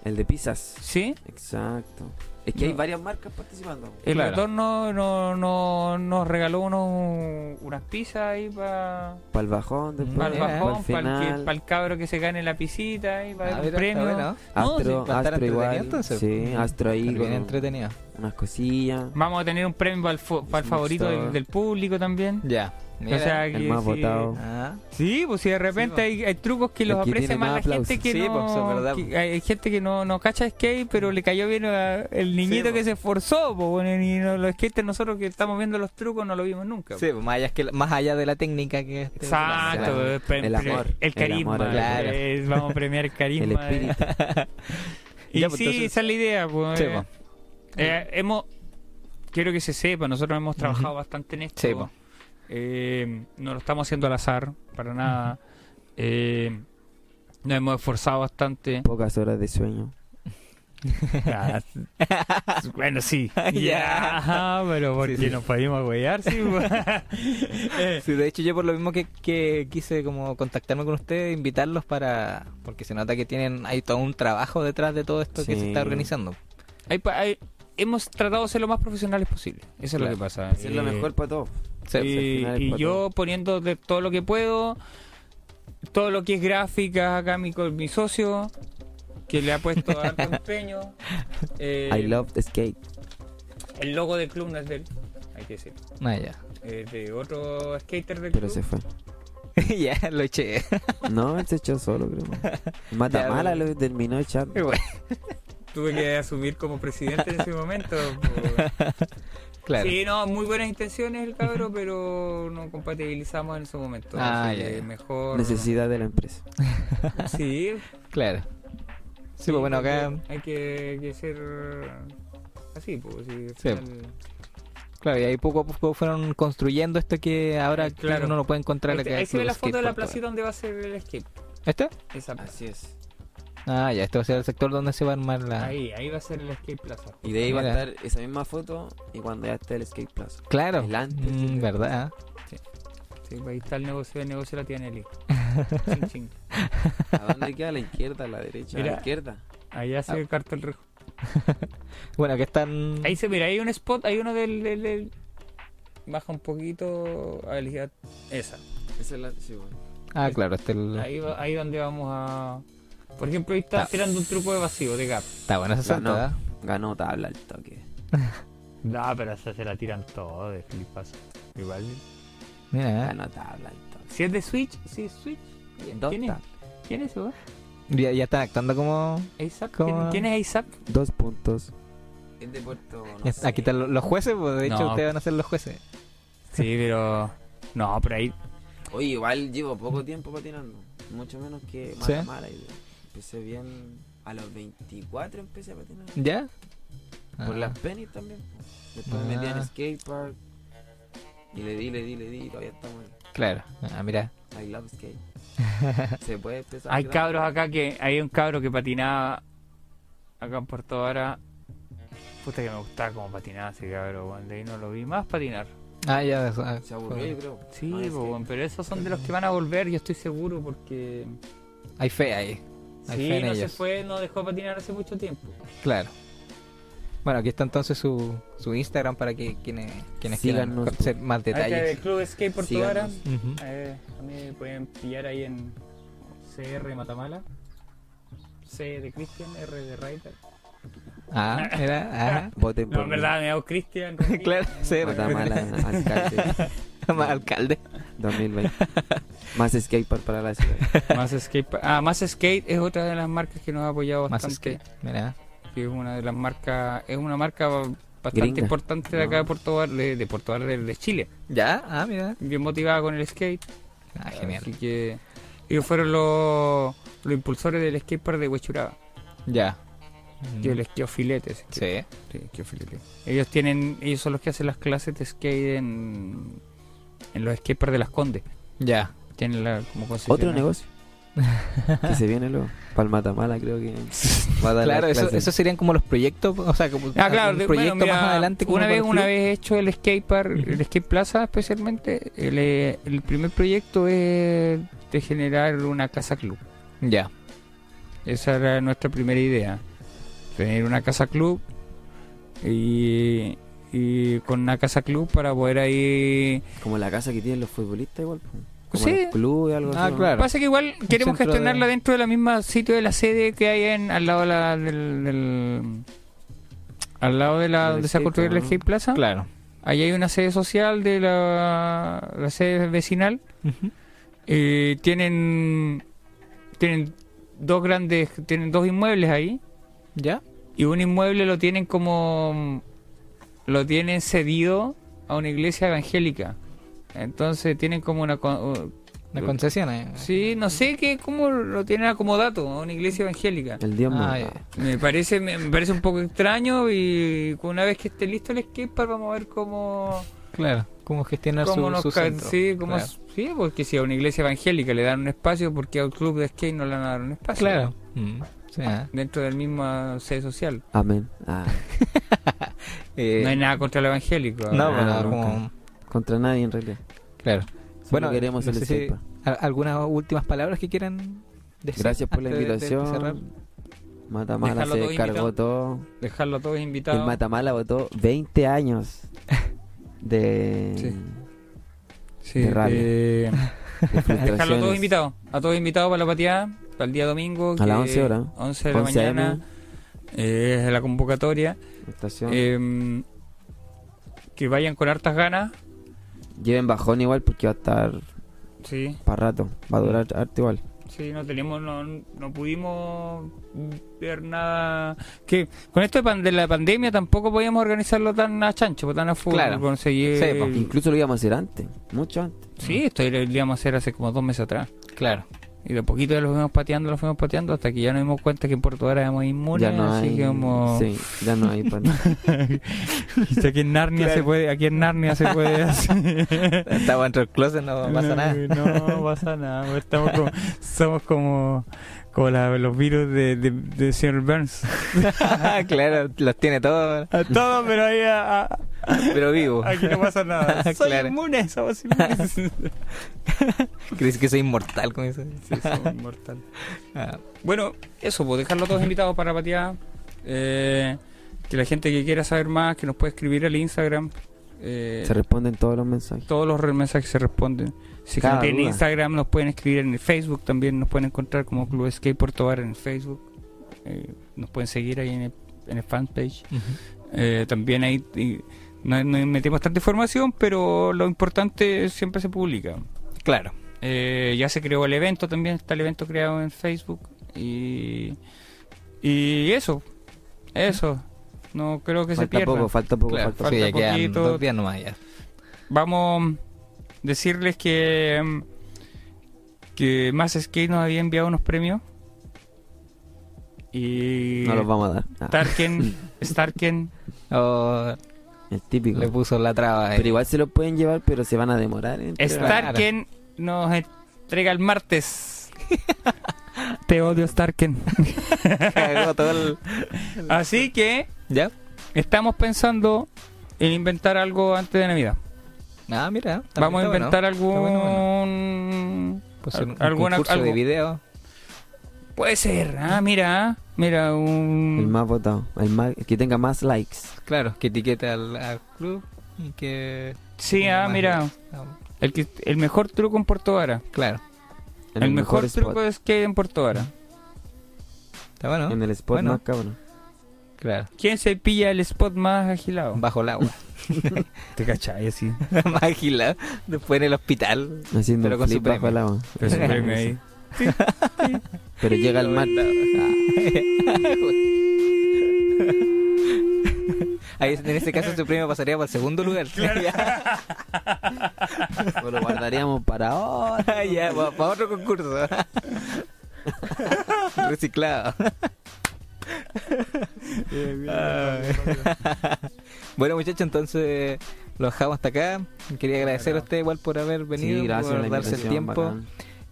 El de pizzas. Sí. Exacto. Es que hay varias marcas participando. El Claro. retorno no, no, nos regaló unos, unas pizzas ahí para Para el bajón, después, para el bajón, pa'l para el, cabro que se gane la pisita y para Ah, mira, premio. bueno. Astro, sí, Astro igual. entonces. Sí, Astro ahí bien entretenido. unas cosillas. Vamos a tener un premio para el, fo- para el favorito del público también. Ya. Mira. O sea, el más sí. votado. Ah. Sí, pues si de repente Sí, hay, hay trucos que los aprecia más la gente que Sí, no. pues, que hay gente que no, no cacha skate, pero le cayó bien a- el niñito Sí, que pues. se esforzó. Pues, bueno, y no- los skaters nosotros que estamos viendo los trucos no lo vimos nunca. Sí, pues, más allá, que, más allá de la técnica que este- Exacto, el, El amor, el el carisma. amor, claro. vamos a premiar el carisma. El eh. espíritu. Y Ya, pues, sí, entonces- esa es la idea. Pues, Sí, eh, pues. eh, hemos, quiero que se sepa, nosotros hemos trabajado bastante en esto. Eh, no lo estamos haciendo al azar, para nada. Eh, nos hemos esforzado bastante. Pocas horas de sueño. Bueno, sí. Ya. Pero porque Sí, sí. nos podíamos huear, sí. Eh, Sí, de hecho yo por lo mismo que, que quise como contactarme con ustedes, invitarlos para... Porque se nota que tienen, hay todo un trabajo detrás de todo esto que se está organizando. hay hemos tratado de ser lo más profesionales posible. Eso es lo que pasa. Hacer lo Eh, mejor para todos. Sí, y, yo poniendo de todo lo que puedo, todo lo que es gráfica, acá mi, mi socio, que le ha puesto harto empeño. Eh, I love the skate. El logo del club no es de él, hay que decir. Ah, ya. De otro skater del Pero club. se fue. ya, lo eché. No, él se echó solo, creo. Mata Ya, mala bueno. lo terminó echando. Tuve que asumir como presidente en ese momento. pues. Claro. Sí, no, muy buenas intenciones el cabro, pero no compatibilizamos en ese momento. Ah, así ya, que. Mejor. Necesidad de la empresa. Sí, Claro. Sí, pues bueno, hay que- acá... Hay que, ser así, pues. Sí, al Sí. final- Claro, y ahí poco a poco fueron construyendo esto que ahora claro. uno lo puede encontrar Ahí, acá ahí se ve la foto de la placita donde va a ser el escape. ¿Este? Esa plaza. Así es. Ah, ya, este va a ser el sector donde se va a armar la... Ahí, ahí va a ser el escape plaza. Y de ahí va a estar esa misma foto y cuando ya esté el skate plaza. Claro. El antes Mm, ¿Verdad? Sí, pues ahí está el negocio, el negocio la tía Nelly. Ching, ching. ¿A dónde queda? ¿A la izquierda? ¿A la derecha? ¿A la izquierda? Allá se Ah. ve el cartel rojo. Bueno, aquí están... Ahí se mira, hay un spot, hay uno del, del- del- baja un poquito a la izquierda. Esa. Esa es la... Sí, bueno. Ah, claro, este el... Ahí va, ahí donde vamos a. Por ejemplo, ahí está tirando un truco de vacío, de gap. Está bueno esa salta, Ganó. ¿verdad? Ganó tabla al toque. No, pero esa se la tiran todo de flipas. Igual. Mira, ¿eh? Ganó tabla al toque. Si es de Switch, sí es Switch. Dos ¿Quién es? ¿Quién es eso? ya, ya están actuando como... ¿ASAP? ¿Quién, es ASAP? Dos puntos. Es de Puerto... no. Aquí están los, jueces, pues de hecho No. ustedes van a ser los jueces. Sí, pero. No, pero ahí. Oye, igual llevo poco tiempo patinando. Mucho menos que ¿Sí? mala, mala idea. Empecé bien... A los 24 empecé a patinar. ¿Ya? Por Ah. las pennies también. Después me metí en Ah. skatepark. Y le di, le di, le di. Y todavía estamos Claro. Ah, mira. I love skate. Se puede empezar. Hay cabros acá que. Hay un cabro que patinaba. Acá en Puerto Vara. Puta que me gustaba como patinaba ese cabro, weón. De ahí no lo vi más patinar. Ah, ya. ah, Se aburrió, yo creo. Sí, No, es po, que- weón, pero esos son de los que van a volver, yo estoy seguro, porque. Hay fe ahí. Sí, no se ellos. fue, no dejó de patinar hace mucho tiempo. Claro. Bueno, aquí está entonces su, su Instagram para que quienes, quienes quieran conocer más el detalles. Club Skate Puerto Vara. Síganos. Ujú. Eh, a mí me pueden pillar ahí en CR Matamala. C de Christian, R de Ryder. Ah, era. Ah, Voten No, por en verdad me hago Cristian. claro, Guatemala, alcalde más alcalde. 2020. Más skatepark para la ciudad. Más Skate. Ah, Más Skate es otra de las marcas que nos ha apoyado Más bastante. skate. Mira. Que es una de las marcas. Es una marca bastante Gringa. importante de acá de Puerto Bar, de, Puerto Bar, de, de Chile. ¿Ya? Ah, mira. Bien motivada con el skate. Ah, genial. Así que ellos fueron los, los impulsores del skatepark de Huechuraba. Ya. Que el esquí filete. ese. Sí. Sí, esquí filete. Ellos tienen, ellos son los que hacen las clases de skate en, en los skateparks de las Condes. Ya. Tienen la, como Otro negocio. que se viene luego. Palmatamala creo que va a dar Claro, eso, serían como los proyectos, o sea, como Ah, claro, un de- proyecto bueno, mira, más adelante. una vez, una club. vez hecho el skatepark, el skate plaza especialmente, el, eh, el primer proyecto es de generar una casa club. Ya. Esa era nuestra primera idea. Tener una casa club y, y con una casa club para poder ahí... Como la casa que tienen los futbolistas igual. Como Sí. los clubes, algo Ah, así. claro. Pasa que igual queremos gestionarla de- dentro de la misma sitio de la sede que hay en al lado de la, del, del- al lado de la donde se ha construido el skate plaza. Claro. Ahí hay una sede social de la, la sede vecinal. Eh, tienen tienen dos grandes tienen dos inmuebles ahí ¿Ya? y un inmueble lo tienen como lo tienen cedido a una iglesia evangélica entonces tienen como una co- La concesión. eh. sí no sé qué cómo lo tienen acomodato a una iglesia evangélica El Dios Ah, me parece me, me parece un poco extraño y una vez que esté listo el skatepark vamos a ver cómo Claro. cómo gestionar ¿Cómo su, nos su centro. sí, cómo Claro. s- sí, porque si a una iglesia evangélica le dan un espacio, porque a un club de skate no le van a dar un espacio? Claro. Mm, sí, ah. Dentro del mismo sede social. Amén. Ah, Eh, no hay nada contra el evangélico. no, Ah, como- contra nadie en realidad. claro. Solo Bueno, queremos no sé si- skatepark. ¿Al- ¿Algunas últimas palabras que quieran decir? Gracias por la antes de- de- de invitación. Matamala Dejarlo se todo descargó invitado. todo. Dejarlo a todos El. Matamala votó 20 años de, Sí. Sí, de rabia. eh, de dejarlo a todos invitados. A todos invitados para la pateada. Para el día domingo. A las que- 11 horas. 11 de la 11 mañana. Eh, es la convocatoria. Eh, que vayan con hartas ganas. Lleven bajón igual porque va a estar Sí. para rato. Va a durar harto igual. Sí, no tenemos, no, no pudimos ver nada. Que con esto de, la pandemia tampoco podíamos organizarlo tan a chancho, pues, tan a full. Claro. Conseguir. Sí, pues, Incluso lo íbamos a hacer antes. Mucho antes. Sí, esto lo íbamos a hacer hace como dos meses atrás. Claro. Y de poquito ya lo fuimos pateando, lo fuimos pateando hasta que ya nos dimos cuenta que en Puerto Vara éramos inmunes. Ya no así hay. que como. Sí, ya no hay. aquí en Narnia Claro. se puede, aquí en Narnia se puede hacer. Estaba dentro del closet, no pasa nada. No pasa nada. Estamos como, somos como, como la- los virus de, de, de Sr. Burns. claro, los tiene todos, A todos, pero ahí a- a- pero vivo. aquí no pasa nada. Soy Claro. inmune, somos inmunes. ¿Crees que soy inmortal con eso? Sí, somos inmortales. Ah, Bueno, eso, pues dejarlo todos invitados para patear. Eh, que la gente que quiera saber más, que nos puede escribir al Instagram. Eh, Se responden todos los mensajes. todos los mensajes se responden. Si Cada duda. Instagram, nos pueden escribir en el Facebook también. Nos pueden encontrar como Club Skate Puerto Bar en el Facebook. Eh, nos pueden seguir ahí en el, en el fanpage. Eh, también ahí y no, no metemos tanta información, pero lo importante siempre se publica. Claro. Eh, ya se creó el evento también, está el evento creado en Facebook. Y, y eso, eso. No creo que se Falta pierda. poco, falta poco, Claro, falta falta poquito. dos días nomás ya. Vamos a decirles que mm, que Más Skate nos había enviado unos premios y No los vamos a dar. Ah, Starken Starken Oh, el típico. le puso la traba. ahí. Pero igual se los pueden llevar, pero se van a demorar. en entregar. Starken nos entrega el martes te odio Starken Cagó todo el- así que ¿Ya? estamos pensando en inventar algo antes de Navidad Ah, mira. vamos a bueno. inventar Está algún bueno, bueno. Pues un, un alguna- de video. puede ser ah mira mira un El más votado. El, más, el que tenga más likes. Claro, que etiquete al, al club y que... Sí, ah, mira, likes. El, que, el mejor truco en Puerto Vara. Claro. En El, mejor, spot. truco es que en Puerto Vara. Está bueno. En el spot Bueno. más cabrón. Claro. ¿Quién se pilla el spot más agilado? Bajo el agua. ¿Te cachai así? más agilado. Después en el hospital. Haciendo Pero con su bajo el agua. Pero premio ahí. Pero llega el mar. Ahí, en ese caso su premio pasaría para el segundo lugar. O lo guardaríamos para ahora. ya, para, otro concurso. Reciclado. bueno muchachos, entonces lo dejamos hasta acá. Quería agradecer a usted igual por haber venido, Sí, gracias por darse el tiempo. bacán.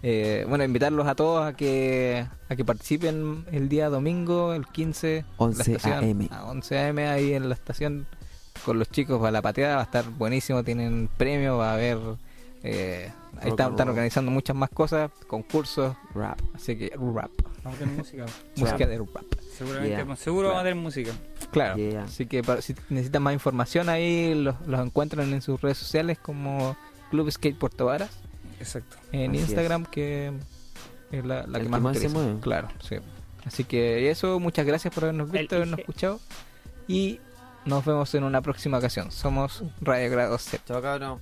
Eh, bueno, invitarlos a todos a que a que participen el día domingo, el 15, la 11 estación, AM. a 11 AM ahí en la estación con los chicos para la pateada, va a estar buenísimo, tienen premios, va a haber eh, ahí están, organizando muchas más cosas, concursos, Rap. así que rap, Vamos a tener música. música de rap. Seguramente, Yeah. seguro vamos a tener música. Claro. Yeah. Así que para- si necesitan más información ahí los, los encuentran en sus redes sociales como Club Skate Puerto Varas Exacto. en Así Instagram que es la, la El que que más, más se mueve. Claro, sí. Así que eso, muchas gracias por habernos visto, El habernos IG. escuchado y nos vemos en una próxima ocasión. Somos Radio Grado C. Chao, cabrón.